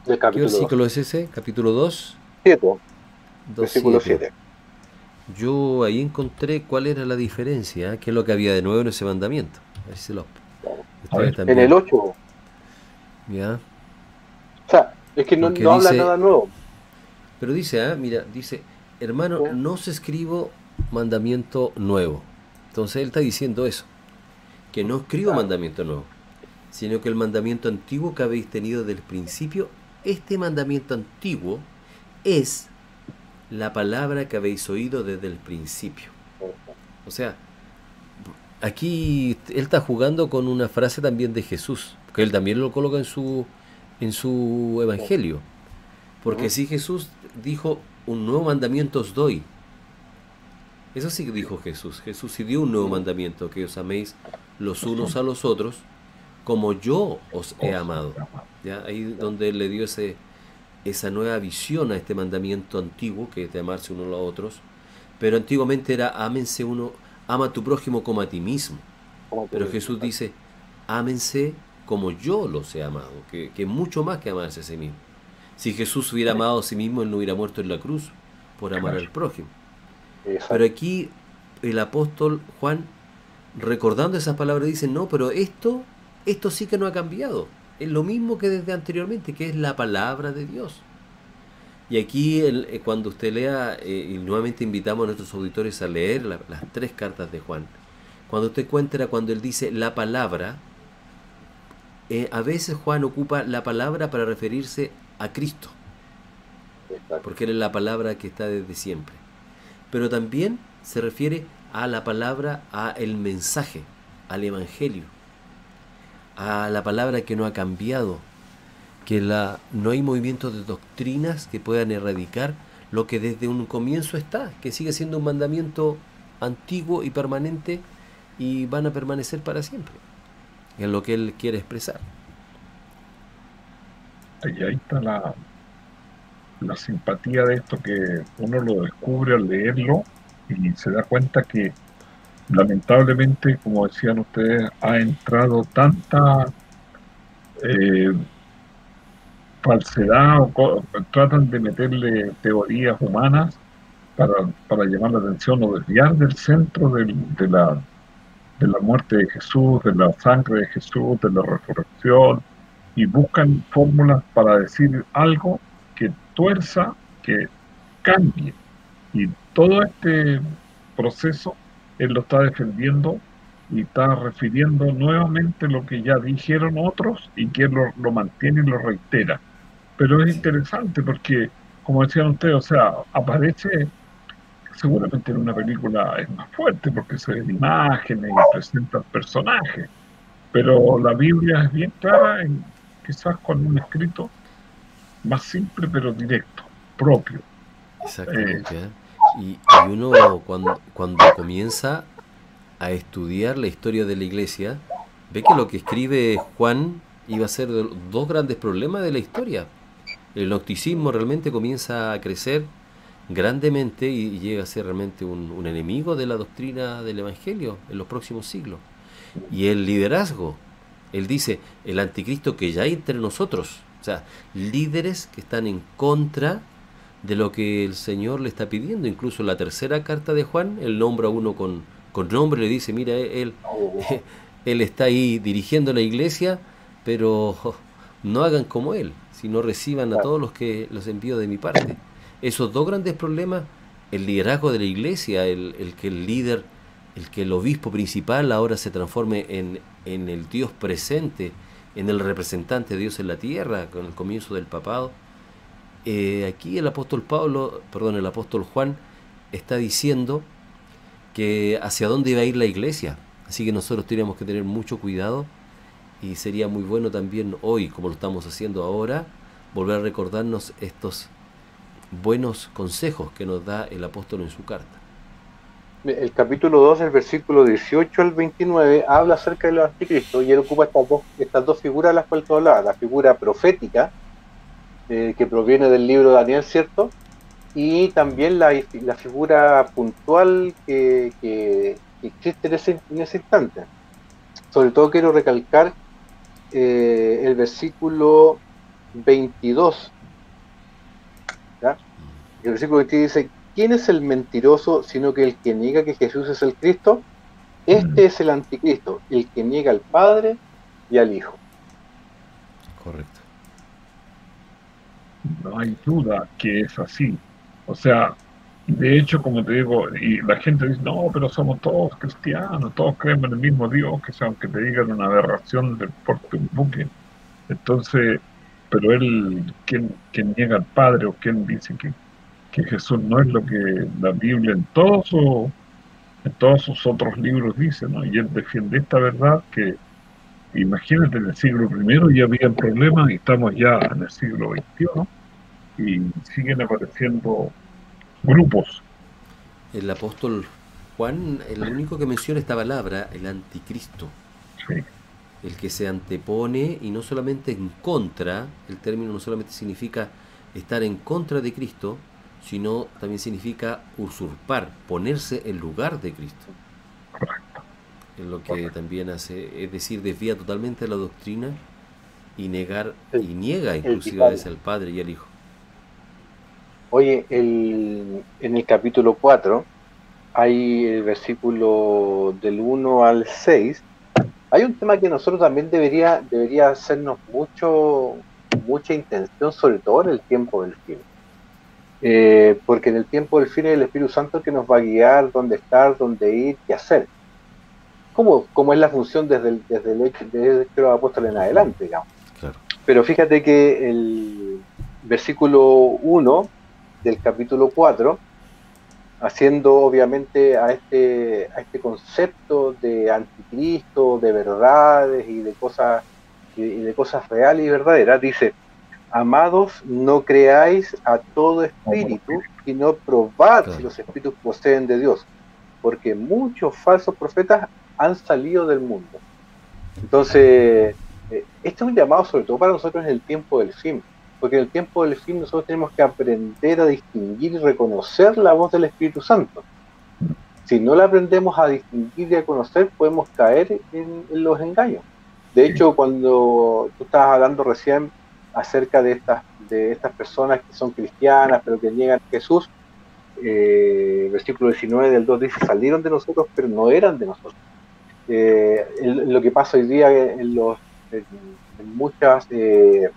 ¿Qué versículo es ese? ¿Capítulo 2? 7. Versículo 7. Yo ahí encontré cuál era la diferencia, qué es lo que había de nuevo en ese mandamiento. A ver en el 8. Ya. O sea, es que no, habla nada nuevo. Pero dice, ¿eh? mira, dice, hermano, no se escribo mandamiento nuevo. Entonces él está diciendo eso, que no escribo mandamiento nuevo, sino que el mandamiento antiguo que habéis tenido desde el principio este mandamiento antiguo es la palabra que habéis oído desde el principio. O sea, aquí él está jugando con una frase también de Jesús, que él también lo coloca en su, en su evangelio. Porque si Jesús dijo, un nuevo mandamiento os doy. Eso sí que dijo Jesús. Jesús sí dio un nuevo mandamiento, que os améis los unos a los otros como yo os he amado. ¿Ya? Ahí donde él le dio ese, esa nueva visión a este mandamiento antiguo, que es de amarse unos a los otros. Pero antiguamente era ámense uno, ama a tu prójimo como a ti mismo. Pero Jesús dice, ámense como yo los he amado, que, que mucho más que amarse a sí mismo. Si Jesús hubiera amado a sí mismo, él no hubiera muerto en la cruz por amar al prójimo. Pero aquí el apóstol Juan, recordando esas palabras, dice, no, pero esto, esto sí que no ha cambiado. Es lo mismo que desde anteriormente, que es la palabra de Dios. Y aquí eh, cuando usted lea, eh, y nuevamente invitamos a nuestros auditores a leer las tres cartas de Juan, cuando usted encuentra cuando él dice la palabra, eh, a veces Juan ocupa la palabra para referirse a Cristo, porque él es la palabra que está desde siempre. Pero también se refiere a la palabra, a el mensaje, al evangelio, a la palabra que no ha cambiado, que la, no hay movimientos de doctrinas que puedan erradicar lo que desde un comienzo está, que sigue siendo un mandamiento antiguo y permanente y van a permanecer para siempre, en lo que él quiere expresar. Y ahí está la, la simpatía de esto que uno lo descubre al leerlo y se da cuenta que lamentablemente, como decían ustedes, ha entrado tanta eh, falsedad o tratan de meterle teorías humanas para, para llamar la atención o desviar del centro de, la, de la muerte de Jesús, de la sangre de Jesús, de la resurrección, y buscan fórmulas para decir algo que tuerza, que cambie. Y todo este proceso él lo está defendiendo y está refiriendo nuevamente lo que ya dijeron otros y que lo, lo mantiene y lo reitera. Pero es interesante porque, como decían ustedes, o sea, aparece seguramente en una película es más fuerte porque se ven imágenes y presenta personajes, pero la Biblia es bien clara, quizás con un escrito más simple pero directo, propio. Exactamente. Eh, y, uno cuando, cuando comienza a estudiar la historia de la iglesia, ve que lo que escribe Juan iba a ser dos grandes problemas de la historia. El gnosticismo realmente comienza a crecer grandemente y llega a ser realmente un, un, enemigo de la doctrina del Evangelio en los próximos siglos. Y el liderazgo, él dice, el anticristo que ya hay entre nosotros, o sea, líderes que están en contra de lo que el Señor le está pidiendo. Incluso en la tercera carta de Juan, él nombra a uno con, con nombre, le dice, mira, él, él está ahí dirigiendo la iglesia, pero no hagan como él, sino reciban a todos los que los envío de mi parte. Esos dos grandes problemas, el liderazgo de la iglesia, el, el que el líder, el que el obispo principal ahora se transforme en, en el Dios presente, en el representante de Dios en la tierra, con el comienzo del papado, eh, aquí el apóstol Pablo, perdón, el apóstol Juan está diciendo que hacia dónde iba a ir la iglesia. Así que nosotros tenemos que tener mucho cuidado y sería muy bueno también hoy, como lo estamos haciendo ahora, volver a recordarnos estos buenos consejos que nos da el apóstol en su carta. El capítulo 2, el versículo 18 al 29, habla acerca del anticristo y él ocupa estas dos, figuras de las cuales tú hablabas, la figura profética, eh, que proviene del libro de Daniel, ¿cierto? Y también la, figura puntual que, existe en ese, en ese, instante. Sobre todo quiero recalcar eh, el versículo 22. El versículo 22 dice, ¿quién es el mentiroso sino que el que niega que Jesús es el Cristo? Este es el anticristo, el que niega al Padre y al Hijo. Correcto no hay duda que es así. O sea, de hecho, como te digo, y la gente dice, no, pero somos todos cristianos, todos creemos en el mismo Dios, que sea, aunque te digan una aberración del porte un buque. Entonces, pero él, ¿quién, niega al Padre o quién dice que, que Jesús no es lo que la Biblia en todos, en todos sus otros libros dice, ¿no? Y él defiende esta verdad que, imagínate, en el siglo I ya había problemas y estamos ya en el siglo XXI, y siguen apareciendo grupos. El apóstol Juan, el único que menciona esta palabra, el anticristo. El que se antepone y no solamente en contra, el término no solamente significa estar en contra de Cristo, sino también significa usurpar, ponerse en lugar de Cristo. Es lo que también hace, es decir, desvía totalmente la doctrina y negar y niega inclusive al Padre y al Hijo. Oye, el, en el capítulo 4 hay el versículo del 1 al 6. Hay un tema que nosotros también debería, debería hacernos mucho, mucha intención, sobre todo en el tiempo del fin. Eh, porque en el tiempo del fin es el Espíritu Santo que nos va a guiar dónde estar, dónde ir, qué hacer. Como, como es la función desde el, desde el hecho de los apóstoles en adelante, digamos. Pero fíjate que el versículo 1 del capítulo 4, haciendo obviamente a este, a este concepto de anticristo, de verdades y de cosas, y de cosas reales y verdaderas, dice, amados, no creáis a todo espíritu, sino probad si los espíritus proceden de Dios, porque muchos falsos profetas han salido del mundo. Entonces, este es un llamado sobre todo para nosotros en el tiempo del fin, porque en el tiempo del fin nosotros tenemos que aprender a distinguir y reconocer la voz del Espíritu Santo. Si no la aprendemos a distinguir y a conocer, podemos caer en, los engaños. De hecho, cuando tú estabas hablando recién acerca de estas, de estas personas que son cristianas, pero que niegan a Jesús, eh, versículo 19 del 2 dice, salieron de nosotros, pero no eran de nosotros. Eh, lo que pasa hoy día en, los, en, muchas eh,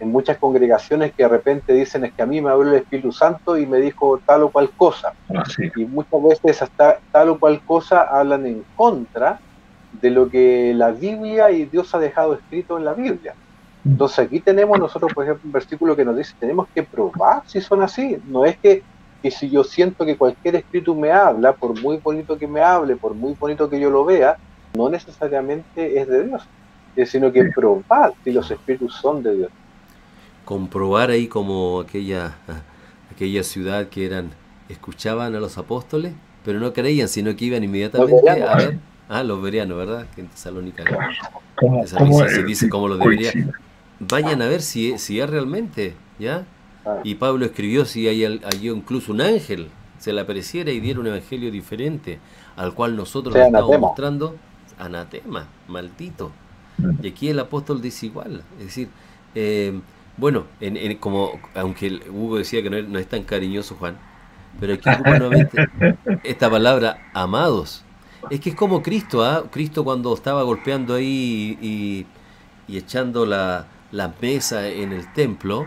en muchas congregaciones que de repente dicen es que a mí me habló el Espíritu Santo y me dijo tal o cual cosa. Ah, y muchas veces hasta tal o cual cosa hablan en contra de lo que la Biblia y Dios ha dejado escrito en la Biblia. Entonces aquí tenemos nosotros, por ejemplo, un versículo que nos dice, tenemos que probar si son así. No es que, que si yo siento que cualquier espíritu me habla, por muy bonito que me hable, por muy bonito que yo lo vea, no necesariamente es de Dios, sino que probar si los espíritus son de Dios. Comprobar ahí como aquella, aquella ciudad que eran, escuchaban a los apóstoles, pero no creían, sino que iban inmediatamente a ver, ah, los verianos, ¿verdad? Que en Tesalónica se dice como lo debería. Vayan a ver si, si es realmente, ¿ya? Y Pablo escribió si hay, hay incluso un ángel se le apareciera y diera un evangelio diferente al cual nosotros le estamos mostrando, anatema, maldito. Y aquí el apóstol dice igual, es decir, eh, bueno, en, como aunque Hugo decía que no es, tan cariñoso, Juan, pero aquí ocupa nuevamente esta palabra amados. Es que es como Cristo, ¿ah? Cristo cuando estaba golpeando ahí y, echando la, mesa en el templo,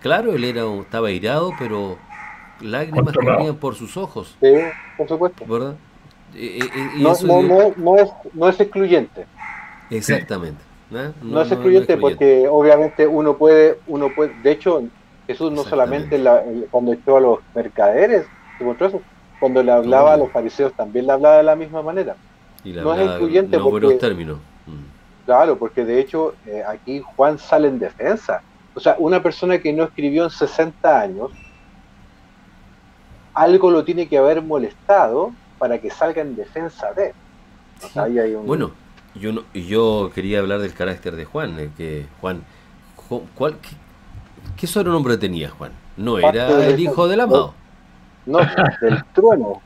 claro, él era estaba irado, pero lágrimas corrían por sus ojos. Sí, por supuesto. ¿Verdad? No, no, es, no es excluyente. Exactamente. No, es excluyente porque obviamente uno puede, uno puede, de hecho Jesús no solamente cuando echó a los mercaderes, cuando le hablaba a los fariseos también le hablaba de la misma manera. no es excluyente porque, términos. Mm. Claro, porque de hecho eh, aquí Juan sale en defensa. O sea, una persona que no escribió en 60 años, algo lo tiene que haber molestado para que salga en defensa de él. Bueno, yo, no, yo quería hablar del carácter de Juan, que Juan, ¿cuál, qué, sobrenombre tenía Juan? No era el hijo del amado. No, del trueno.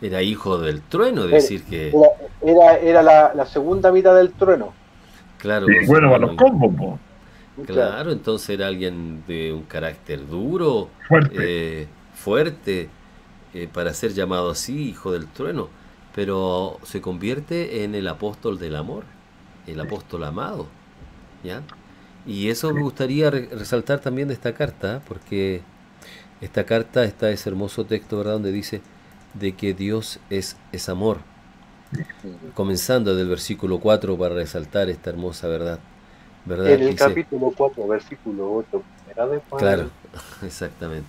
Era hijo del trueno, decir que... Era, era la, segunda mitad del trueno. Claro. bueno, a los combos. Claro, entonces era alguien de un carácter duro, fuerte, eh, fuerte eh, para ser llamado así, hijo del trueno pero se convierte en el apóstol del amor, el apóstol amado. ¿ya? Y eso me gustaría resaltar también de esta carta, porque esta carta está ese hermoso texto, ¿verdad?, donde dice de que Dios es, es amor. Comenzando del versículo 4 para resaltar esta hermosa verdad. ¿verdad? En el capítulo 4, versículo 8. Claro, exactamente.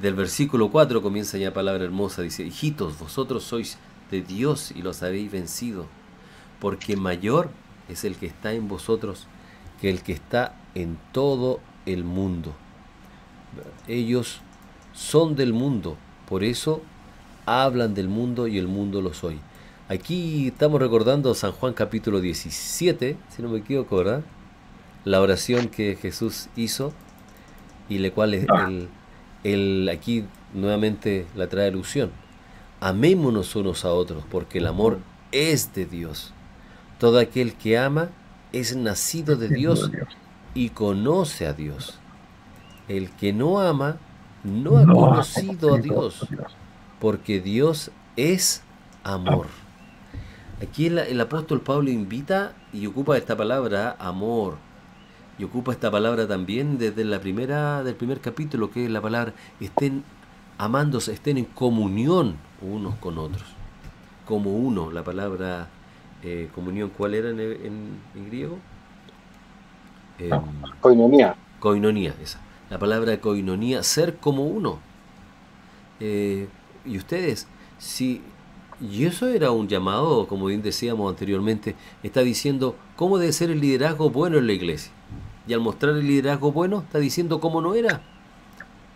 Del versículo 4 comienza ya palabra hermosa, dice, hijitos, vosotros sois de Dios y los habéis vencido, porque mayor es el que está en vosotros que el que está en todo el mundo. Ellos son del mundo, por eso hablan del mundo y el mundo los oye. Aquí estamos recordando San Juan capítulo 17, si no me equivoco, ¿verdad? La oración que Jesús hizo y la cual es Ah. el, el- aquí nuevamente la trae alusión. Amémonos unos a otros, porque el amor es de Dios. Todo aquel que ama es nacido de Dios y conoce a Dios. El que no ama no ha No ha conocido a Dios. porque Dios es amor. Aquí el, el apóstol Pablo invita y ocupa esta palabra amor. Y ocupa esta palabra también desde la primera del primer capítulo, que es la palabra estén amándose, estén en comunión unos con otros. Como uno, la palabra eh, comunión, ¿cuál era en, en- en griego? Em, Coinonía. Coinonía, esa. La palabra coinonía, ser como uno. Eh, y ustedes, si. Y eso era un llamado, como bien decíamos anteriormente, está diciendo cómo debe ser el liderazgo bueno en la iglesia. Y al mostrar el liderazgo bueno, está diciendo cómo no era.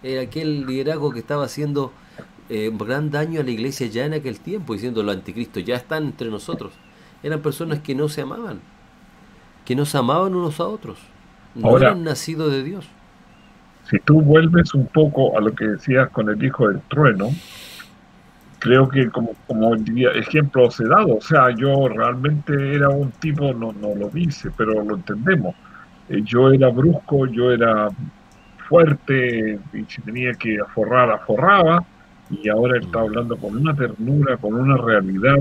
Era aquel liderazgo que estaba haciendo eh, gran daño a la iglesia ya en aquel tiempo, diciendo los anticristos ya están entre nosotros. Eran personas que no se amaban, que no se amaban unos a otros. No Ahora- eran nacidos de Dios. Si tú vuelves un poco a lo que decías con el hijo del trueno, creo que como, como ejemplo se dado, o sea, yo realmente era un tipo, no, no lo dice, pero lo entendemos. Eh, yo era brusco, yo era fuerte, y si tenía que aforrar, aforraba, y ahora él está hablando con una ternura, con una realidad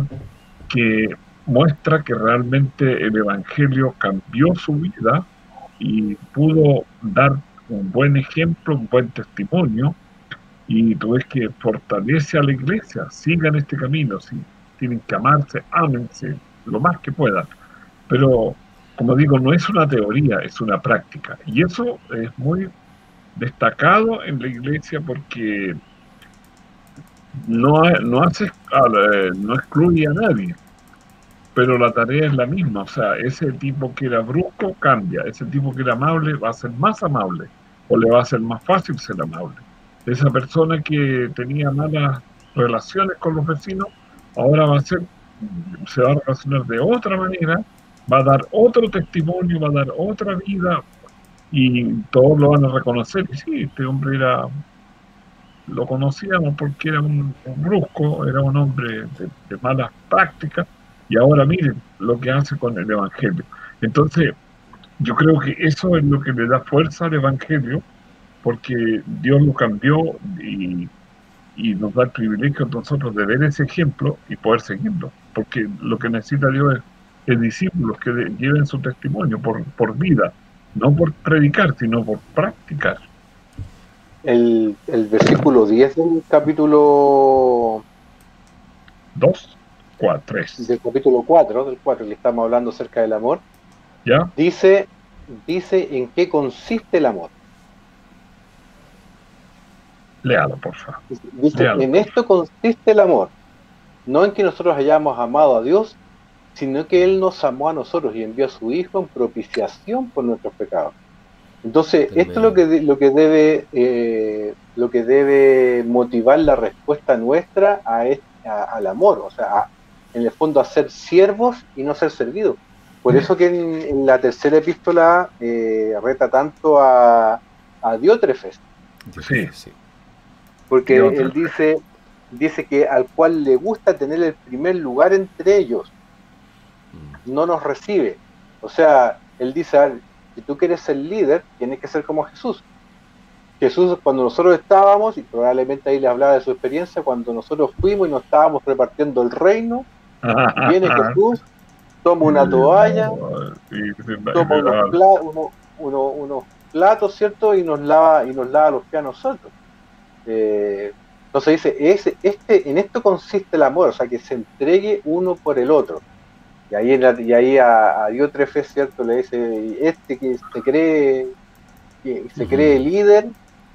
que muestra que realmente el Evangelio cambió su vida y pudo dar un buen ejemplo, un buen testimonio, y tú ves que fortalece a la iglesia, sigan este camino, si tienen que amarse, ámense lo más que puedan. Pero, como digo, no es una teoría, es una práctica. Y eso es muy destacado en la iglesia porque no, no, hace, eh, no excluye a nadie, pero la tarea es la misma. O sea, ese tipo que era brusco cambia, ese tipo que era amable va a ser más amable o le va a ser más fácil ser amable. Esa persona que tenía malas relaciones con los vecinos, ahora va a ser, se va a relacionar de otra manera, va a dar otro testimonio, va a dar otra vida y todos lo van a reconocer. Y sí, este hombre era, lo conocíamos porque era un, brusco, era un hombre de, de malas prácticas y ahora miren lo que hace con el Evangelio. Entonces, yo creo que eso es lo que le da fuerza al Evangelio, porque Dios lo cambió y, y nos da el privilegio a nosotros de ver ese ejemplo y poder seguirlo, porque lo que necesita Dios es, es discípulos que de- lleven su testimonio por, por vida, no por predicar, sino por practicar. El, el versículo 10 del capítulo Dos, cuatro, tres. del capítulo 4, del 4 que estamos hablando acerca del amor, ¿Ya? dice, dice en qué consiste el amor. Léalo, por favor. Dice, Léalo. en esto consiste el amor, no en que nosotros hayamos amado a Dios, sino que Él nos amó a nosotros y envió a su Hijo en propiciación por nuestros pecados. Entonces, esto es lo que, lo que debe eh, lo que debe motivar la respuesta nuestra a al amor, o sea, a- en el fondo a ser siervos y no ser servidos. Por eso que en, en la tercera epístola eh, reta tanto a, a Diótrefes, Sí. Porque él dice, dice que al cual le gusta tener el primer lugar entre ellos, Mm. no nos recibe. O sea, él dice, "A ver, si tú quieres ser líder, tienes que ser como Jesús. Jesús, cuando nosotros estábamos, y probablemente ahí le hablaba de su experiencia, cuando nosotros fuimos y nos estábamos repartiendo el reino, viene Jesús, toma una toalla, toma pla- unos platos, ¿cierto? Y nos lava, y nos lava los pies a nosotros. Eh, entonces dice, ese, este, en esto consiste el amor, o sea, que se entregue uno por el otro. Y ahí, en la- y ahí a, a Diótrefes, ¿cierto? Le dice, este que se cree, que se cree líder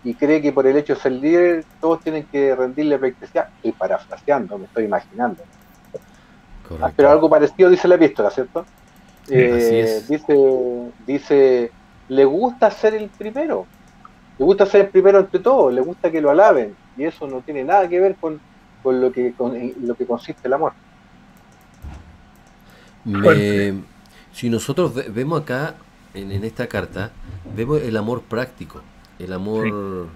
y cree que por el hecho de ser líder todos tienen que rendirle pleitesía. Estoy parafraseando, me estoy imaginando. Correcto. Pero algo parecido dice la epístola, ¿cierto? Eh, es. Dice, dice, le gusta ser el primero, le gusta ser el primero entre todos, le gusta que lo alaben, y eso no tiene nada que ver con, con lo que con en lo que consiste el amor. si nosotros vemos acá, en, esta carta, vemos el amor práctico, el amor,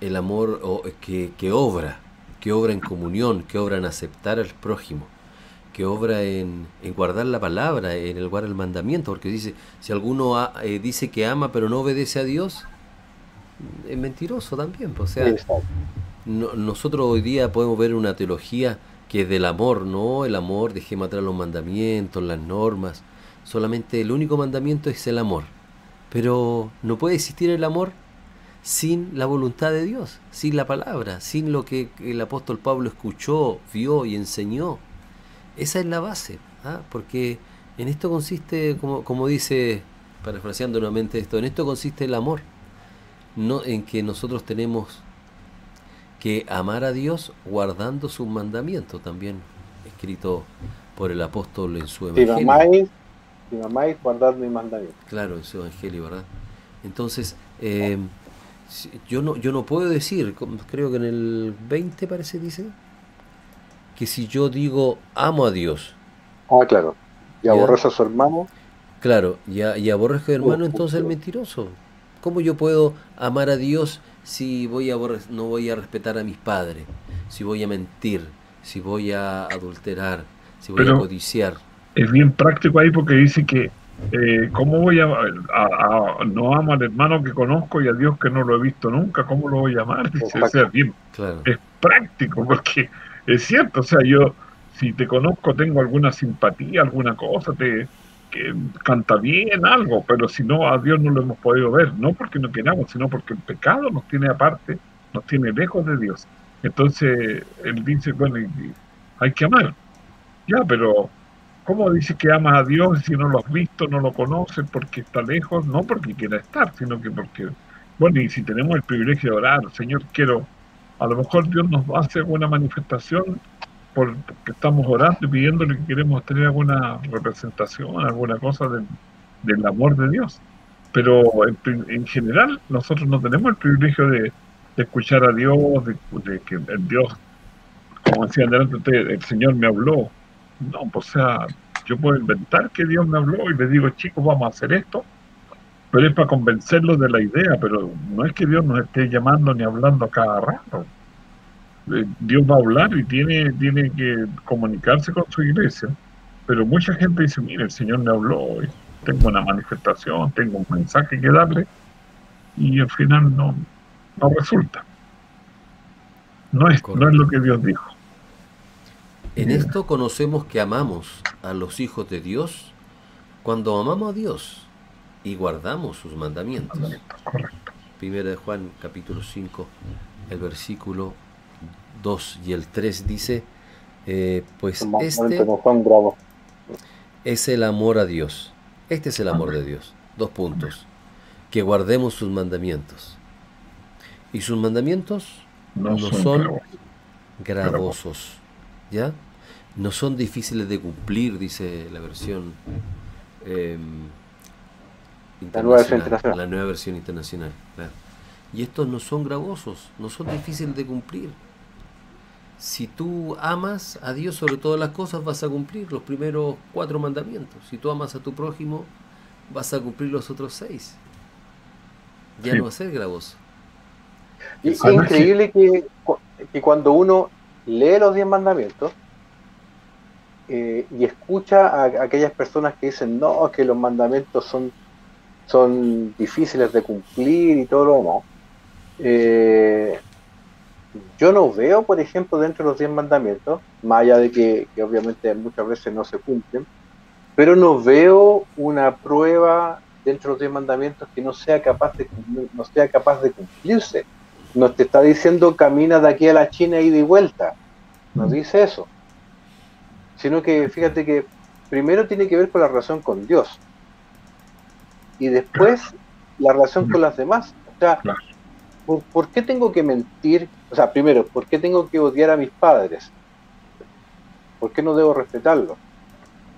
el amor que, que obra, que obra en comunión, que obra en aceptar al prójimo que obra en, guardar la palabra, en el guardar el mandamiento, porque dice, si alguno eh, dice que ama pero no obedece a Dios, es mentiroso también. Pues, o sea, nosotros hoy día podemos ver una teología que es del amor, no el amor, dejemos atrás los mandamientos, las normas, solamente el único mandamiento es el amor. Pero no puede existir el amor sin la voluntad de Dios, sin la palabra, sin lo que el apóstol Pablo escuchó, vio y enseñó. Esa es la base, ¿ah? porque en esto consiste, como, como dice, parafraseando nuevamente esto, en esto consiste el amor, no en que nosotros tenemos que amar a Dios guardando sus mandamientos, también escrito por el apóstol en su evangelio. Si amáis, si amáis guardad mis mandamientos. Claro, en su evangelio, ¿verdad? Entonces, eh, yo no, yo no puedo decir, creo que en el 20 parece dice, que si yo digo amo a Dios. Ah, claro. Y aborrezco a su hermano. Claro, y, y aborrezco a su hermano, entonces es mentiroso. ¿Cómo yo puedo amar a Dios si voy a no voy a respetar a mis padres? Si voy a mentir, si voy a adulterar, si voy a codiciar. Es bien práctico ahí porque dice que eh, ¿cómo voy a, no amo al hermano que conozco y a Dios que no lo he visto nunca? ¿Cómo lo voy a amar? Dice, bien, es práctico porque es cierto, o sea, yo si te conozco tengo alguna simpatía, alguna cosa, te que canta bien algo, pero si no a Dios no lo hemos podido ver, no porque no queramos, sino porque el pecado nos tiene aparte, nos tiene lejos de Dios. Entonces él dice, bueno, hay que amar. Ya, pero ¿cómo dice que amas a Dios si no lo has visto, no lo conoces, porque está lejos? No porque quiera estar, sino que porque, bueno, y si tenemos el privilegio de orar, Señor, quiero a lo mejor Dios nos hace alguna manifestación porque estamos orando y pidiéndole que queremos tener alguna representación, alguna cosa del, amor de Dios. Pero en, general nosotros no tenemos el privilegio de, escuchar a Dios, de, que el Dios, como decían delante ustedes, el Señor me habló. No, pues o sea, yo puedo inventar que Dios me habló y le digo, chicos, vamos a hacer esto, pero es para convencerlos de la idea, pero no es que Dios nos esté llamando ni hablando cada rato. Eh, Dios va a hablar y tiene, tiene que comunicarse con su iglesia, pero mucha gente dice, mire, el Señor me habló, tengo una manifestación, tengo un mensaje que darle, y al final no, no resulta. No es, no es lo que Dios dijo. En esto conocemos que amamos a los hijos de Dios cuando amamos a Dios y guardamos sus mandamientos. Primera de Juan capítulo 5, el versículo 2 y el 3 dice, eh, pues este es el amor a Dios. Este es el amor de Dios. Dos puntos. Que guardemos sus mandamientos. Y sus mandamientos no, son, gravosos. ¿Ya? No son difíciles de cumplir, dice la versión eh, la nueva versión internacional. Y estos no son gravosos, no son difíciles de cumplir. Si tú amas a Dios sobre todas las cosas, vas a cumplir los primeros cuatro mandamientos. Si tú amas a tu prójimo, vas a cumplir los otros seis. Ya no va a ser gravoso. Y es increíble que, que, cuando uno lee los diez mandamientos eh, y escucha a, a, aquellas personas que dicen, no, que los mandamientos son son difíciles de cumplir y todo lo demás. Eh, yo no veo, por ejemplo, dentro de los diez mandamientos, más allá de que, obviamente muchas veces no se cumplen, pero no veo una prueba dentro de los diez mandamientos que no sea capaz de no sea capaz de cumplirse. No te está diciendo camina de aquí a la China y de vuelta. No dice eso. Sino que fíjate que primero tiene que ver con la relación con Dios y después la relación con las demás. O sea, ¿por, qué tengo que mentir? O sea, primero, ¿por qué tengo que odiar a mis padres? ¿Por qué no debo respetarlos?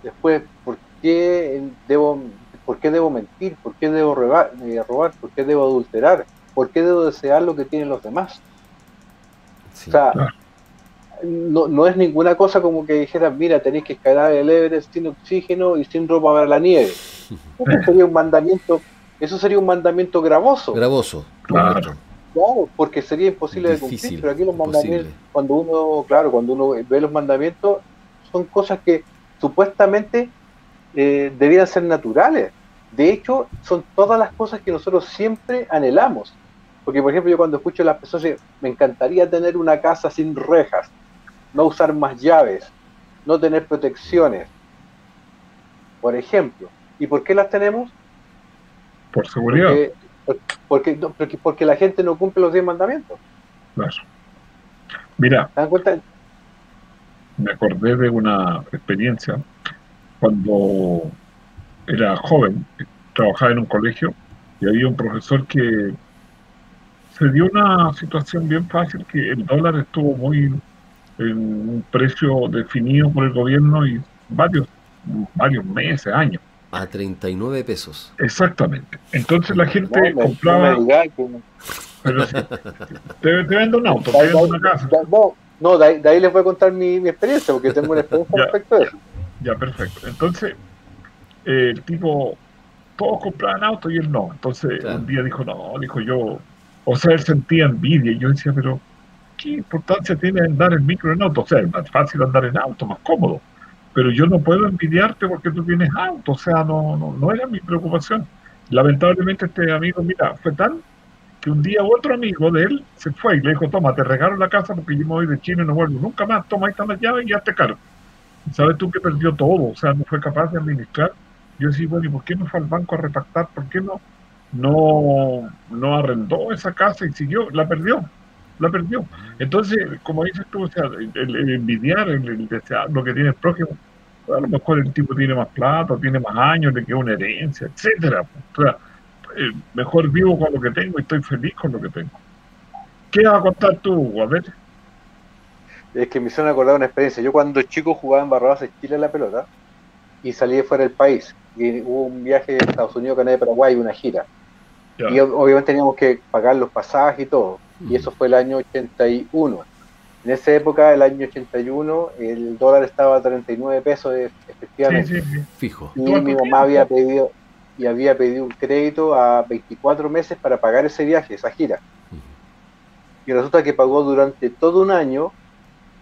Después, ¿por qué debo, por qué debo mentir? ¿Por qué debo robar? Eh, robar? ¿Por qué debo adulterar? ¿Por qué debo desear lo que tienen los demás? o sea, no, no es ninguna cosa como que dijeras, mira, tenéis que escalar el Everest sin oxígeno y sin ropa para la nieve. Eso sería un mandamiento, eso sería un mandamiento gravoso. Gravoso. Claro. Claro, porque sería imposible de cumplir, pero aquí los imposible. mandamientos, cuando uno, claro, cuando uno ve los mandamientos, son cosas que supuestamente eh, debieran ser naturales. De hecho, son todas las cosas que nosotros siempre anhelamos. Porque, por ejemplo, yo cuando escucho a las personas, dicen, me encantaría tener una casa sin rejas, no usar más llaves, no tener protecciones. Por ejemplo. ¿Y por qué las tenemos? Por seguridad. Porque, porque, porque, porque la gente no cumple los 10 mandamientos. Claro. Mira, ¿Se dan cuenta? me acordé de una experiencia cuando era joven, trabajaba en un colegio y había un profesor que se dio una situación bien fácil que el dólar estuvo muy en un precio definido por el gobierno y varios varios meses, años. A 39 pesos. Exactamente. Entonces la gente No, compraba, no me digas que no. pero sí, te, te vendo un auto, te vendo una casa. No, no, de ahí, de ahí les voy a contar mi, mi experiencia, porque tengo una experiencia Ya. respecto a eso. Ya, perfecto. Entonces, eh, el tipo, todos compraban autos y él no. Entonces, Claro. un día dijo, no, dijo yo, o sea, él sentía envidia. Y yo decía, pero, ¿qué importancia tiene andar en micro en auto? O sea, es más fácil andar en auto, más cómodo. Pero yo no puedo envidiarte porque tú tienes auto. O sea, no, no, no era mi preocupación. Lamentablemente, este amigo, mira, fue tal que un día otro amigo de él se fue y le dijo, toma, te regalo la casa porque yo me voy de Chile y no vuelvo nunca más. Toma, ahí están las llaves y ya te cargo. ¿Sabes tú que perdió todo? O sea, no fue capaz de administrar. Yo decía, bueno, ¿y por qué no fue al banco a repactar? ¿Por qué no, no, no arrendó esa casa y siguió? La perdió, la perdió. Entonces, como dices tú, o sea, el, el envidiar, el, el desear lo que tiene el prójimo, a lo mejor el tipo tiene más plata, tiene más años, le queda una herencia, etcétera. O sea, eh, mejor vivo con lo que tengo y estoy feliz con lo que tengo. ¿Qué vas a contar tú? A ver. Es que me hicieron acordar una experiencia. Yo cuando chico jugaba en Barrabás en Chile la pelota y salí de fuera del país. Y hubo un viaje de Estados Unidos, Canadá y Paraguay, una gira. Ya. Y ob- obviamente teníamos que pagar los pasajes y todo. Y eso fue el año 81. En esa época, el año 81, el dólar estaba a 39 pesos e- Sí, efectivamente. sí, sí. Fijo. Y ¿Cuánto mi mamá había pedido y había pedido un crédito a 24 meses para pagar ese viaje, esa gira. Y resulta que pagó durante todo un año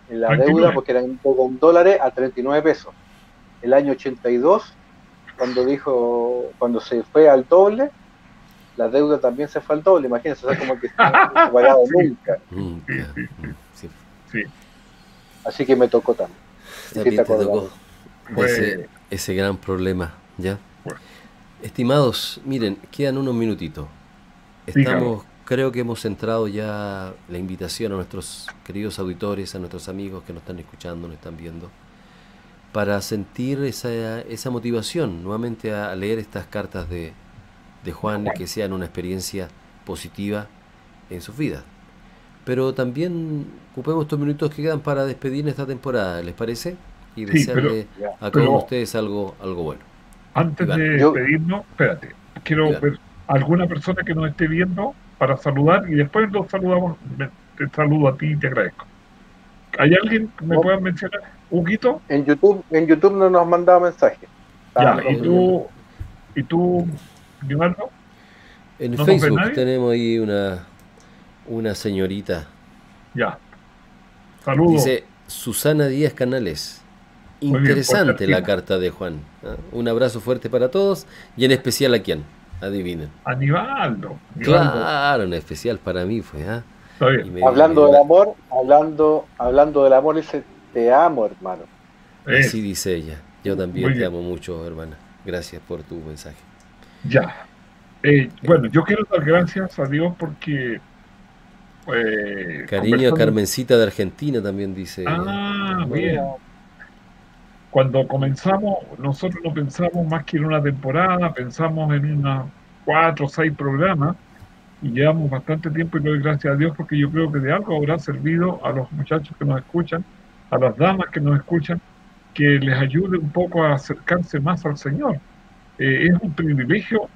en la 39. deuda, porque eran con dólares, a 39 pesos. El año 82, cuando dijo, cuando se fue al doble, la deuda también se fue al doble. Imagínense, o sea, como que no se pagaba nunca. Nunca. Sí, sí, sí. Mm, sí. Sí. Así que me tocó también. También te te tocó ese, ese gran problema, ¿ya? Bueno. Estimados, miren, quedan unos minutitos. Estamos, creo que hemos centrado ya la invitación a nuestros queridos auditores, a nuestros amigos que nos están escuchando, nos están viendo, para sentir esa, esa motivación nuevamente a leer estas cartas de, de Juan, que sean una experiencia positiva en sus vidas. Pero también ocupemos estos minutos que quedan para despedir esta temporada, ¿les parece? Y Sí, desearle a todos ustedes algo, algo bueno. Antes Iván. de despedirnos, espérate, quiero ver alguna persona que nos esté viendo para saludar y después los saludamos. Me- Te saludo a ti y te agradezco. ¿Hay alguien que me No. pueda mencionar? ¿Huguito? En YouTube, en YouTube no nos mandaba mensajes. Ya, ¿y tú, y tú, En ¿No nos ve Facebook tenemos ahí una, una señorita. Ya. Saludos. Dice Susana Díaz Canales. Muy bien, Interesante la carta de Juan. ¿ah? Un abrazo fuerte para todos y en especial a quién. Adivinen. Anibaldo. Aníbaldo, Claro, en especial para mí fue. ¿ah? Está Y bien. me- Hablando me- del amor, hablando, hablando del amor, dice, te amo, hermano. Así dice ella. Yo también Muy te bien. amo mucho, hermana. Gracias por tu mensaje. Ya. Eh, bueno, yo quiero dar gracias a Dios porque. eh, Cariño a Carmencita de Argentina también dice. Ah, bien. Cuando comenzamos, nosotros no pensamos más que en una temporada, pensamos en unas cuatro o seis programas y llevamos bastante tiempo y le doy gracias a Dios porque yo creo que de algo habrá servido a los muchachos que nos escuchan, a las damas que nos escuchan, que les ayude un poco a acercarse más al Señor. Eh, es un privilegio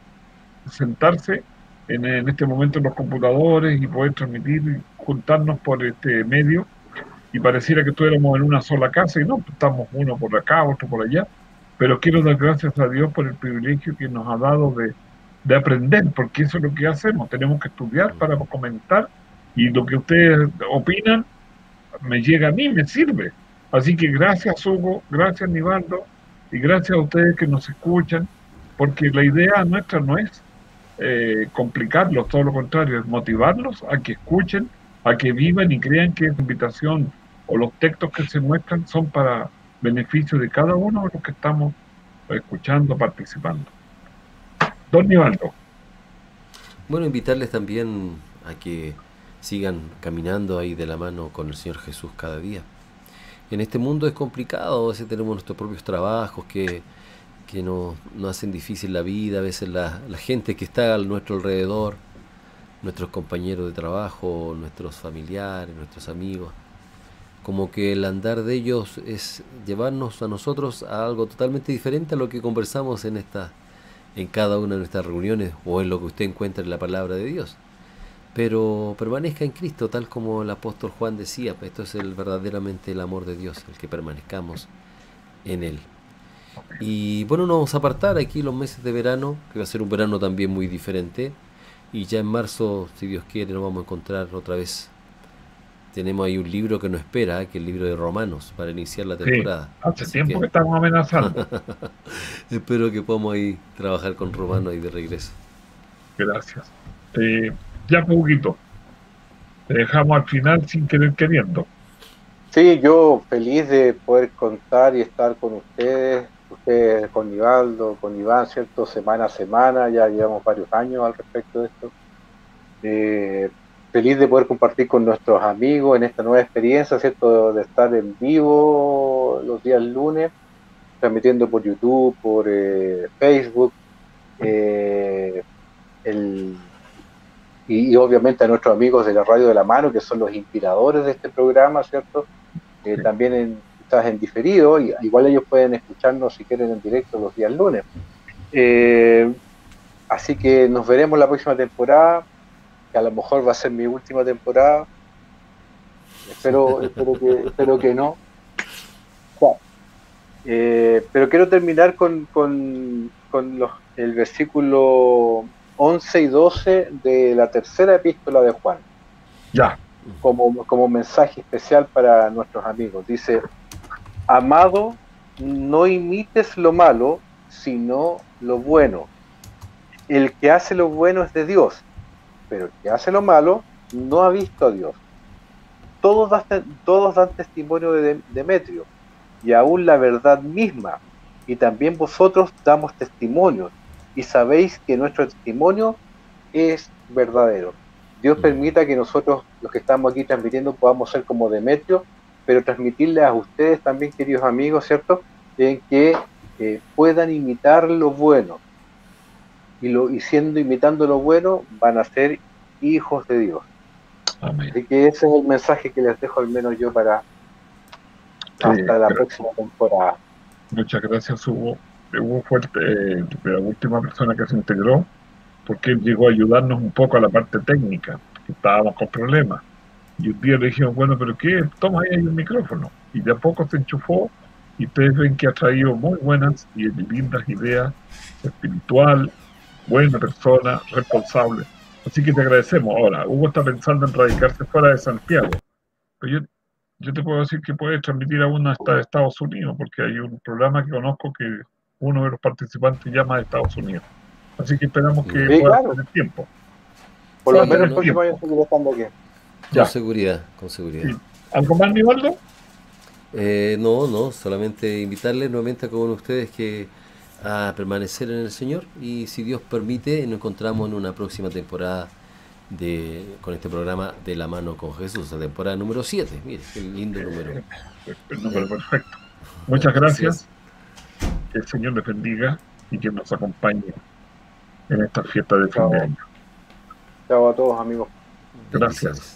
sentarse en, este momento en los computadores y poder transmitir juntarnos por este medio y pareciera que estuviéramos en una sola casa y no, estamos uno por acá, otro por allá. Pero quiero dar gracias a Dios por el privilegio que nos ha dado de, de aprender, porque eso es lo que hacemos. Tenemos que estudiar para comentar y lo que ustedes opinan me llega a mí, me sirve. Así que gracias Hugo, gracias Nivaldo y gracias a ustedes que nos escuchan, porque la idea nuestra no es eh, complicarlos, todo lo contrario, es motivarlos a que escuchen, a que vivan y crean que esta invitación o los textos que se muestran son para beneficio de cada uno de los que estamos escuchando, participando. Don Nivaldo. Bueno, invitarles también a que sigan caminando ahí de la mano con el Señor Jesús cada día. En este mundo es complicado, a veces tenemos nuestros propios trabajos que, que nos, hacen difícil la vida, a veces la, la gente que está a nuestro alrededor, nuestros compañeros de trabajo, nuestros familiares, nuestros amigos, como que el andar de ellos es llevarnos a nosotros a algo totalmente diferente a lo que conversamos en esta en cada una de nuestras reuniones o en lo que usted encuentra en la palabra de Dios pero permanezca en Cristo, tal como el apóstol Juan decía, pues esto es el, verdaderamente el amor de Dios, el que permanezcamos en Él. Y bueno, nos vamos a apartar aquí los meses de verano, que va a ser un verano también muy diferente, y ya en marzo, si Dios quiere, nos vamos a encontrar otra vez. Tenemos ahí un libro que nos espera, que es el libro de Romanos, para iniciar la temporada. hace tiempo que... estamos amenazando. Espero que podamos ahí trabajar con Romanos y de regreso. Gracias. Eh, ya poquito. Te dejamos al final sin querer queriendo. Sí, yo feliz de poder contar y estar con ustedes, ustedes con Ivaldo, con Iván, ¿cierto? Semana a semana, ya llevamos varios años al respecto de esto. Eh, feliz de poder compartir con nuestros amigos en esta nueva experiencia, ¿cierto? De estar en vivo los días lunes, transmitiendo por YouTube, por eh, Facebook. Eh, el y, obviamente a nuestros amigos de la Radio de la Mano, que son los inspiradores de este programa, ¿cierto? Eh, también en, estás en diferido, y, igual ellos pueden escucharnos si quieren en directo los días lunes. Eh, así que nos veremos la próxima temporada, que a lo mejor va a ser mi última temporada. Espero, espero, que, espero que no. Eh, pero quiero terminar con, con, con los, el versículo 11 y 12 de la tercera epístola de Juan. Ya. Como, como mensaje especial para nuestros amigos. Dice, amado, no imites lo malo, sino lo bueno. El que hace lo bueno es de Dios, pero el que hace lo malo no ha visto a Dios. Todos, dan, todos dan testimonio de Demetrio, y aún la verdad misma, y también vosotros damos testimonio, y sabéis que nuestro testimonio es verdadero. Dios mm. permita que nosotros, los que estamos aquí transmitiendo, podamos ser como Demetrio, pero transmitirles a ustedes también, queridos amigos, ¿cierto? En que eh, puedan imitar lo bueno. Y, lo, y siendo imitando lo bueno, van a ser hijos de Dios. Así que ese es el mensaje que les dejo al menos yo para hasta la próxima temporada. Muchas gracias, Hugo. Hugo fue eh, la última persona que se integró, porque él llegó a ayudarnos un poco a la parte técnica, que estábamos con problemas. Y un día le dijimos, bueno, pero ¿qué? Toma ahí un micrófono. Y de a poco se enchufó y ustedes ven que ha traído muy buenas y lindas ideas, espiritual, buena persona, responsable. Así que te agradecemos. Ahora, Hugo está pensando en radicarse fuera de Santiago. Pero yo, yo te puedo decir que puede transmitir aún hasta Estados Unidos, porque hay un programa que conozco que uno de los participantes llama de Estados Unidos. Así que esperamos que sí, pueda tener tiempo. Por lo menos el próximo año seguiré estando aquí. Con seguridad, con seguridad. ¿Algo más, Nivaldo? Eh, no, no, solamente invitarles nuevamente a cada uno de ustedes que a permanecer en el Señor y si Dios permite nos encontramos en una próxima temporada de con este programa de la mano con Jesús, la temporada número 7. Mire, qué lindo número. El número perfecto. Muchas gracias que el Señor les bendiga y que nos acompañe en esta fiesta de fin de año. Chao a todos, amigos. Gracias.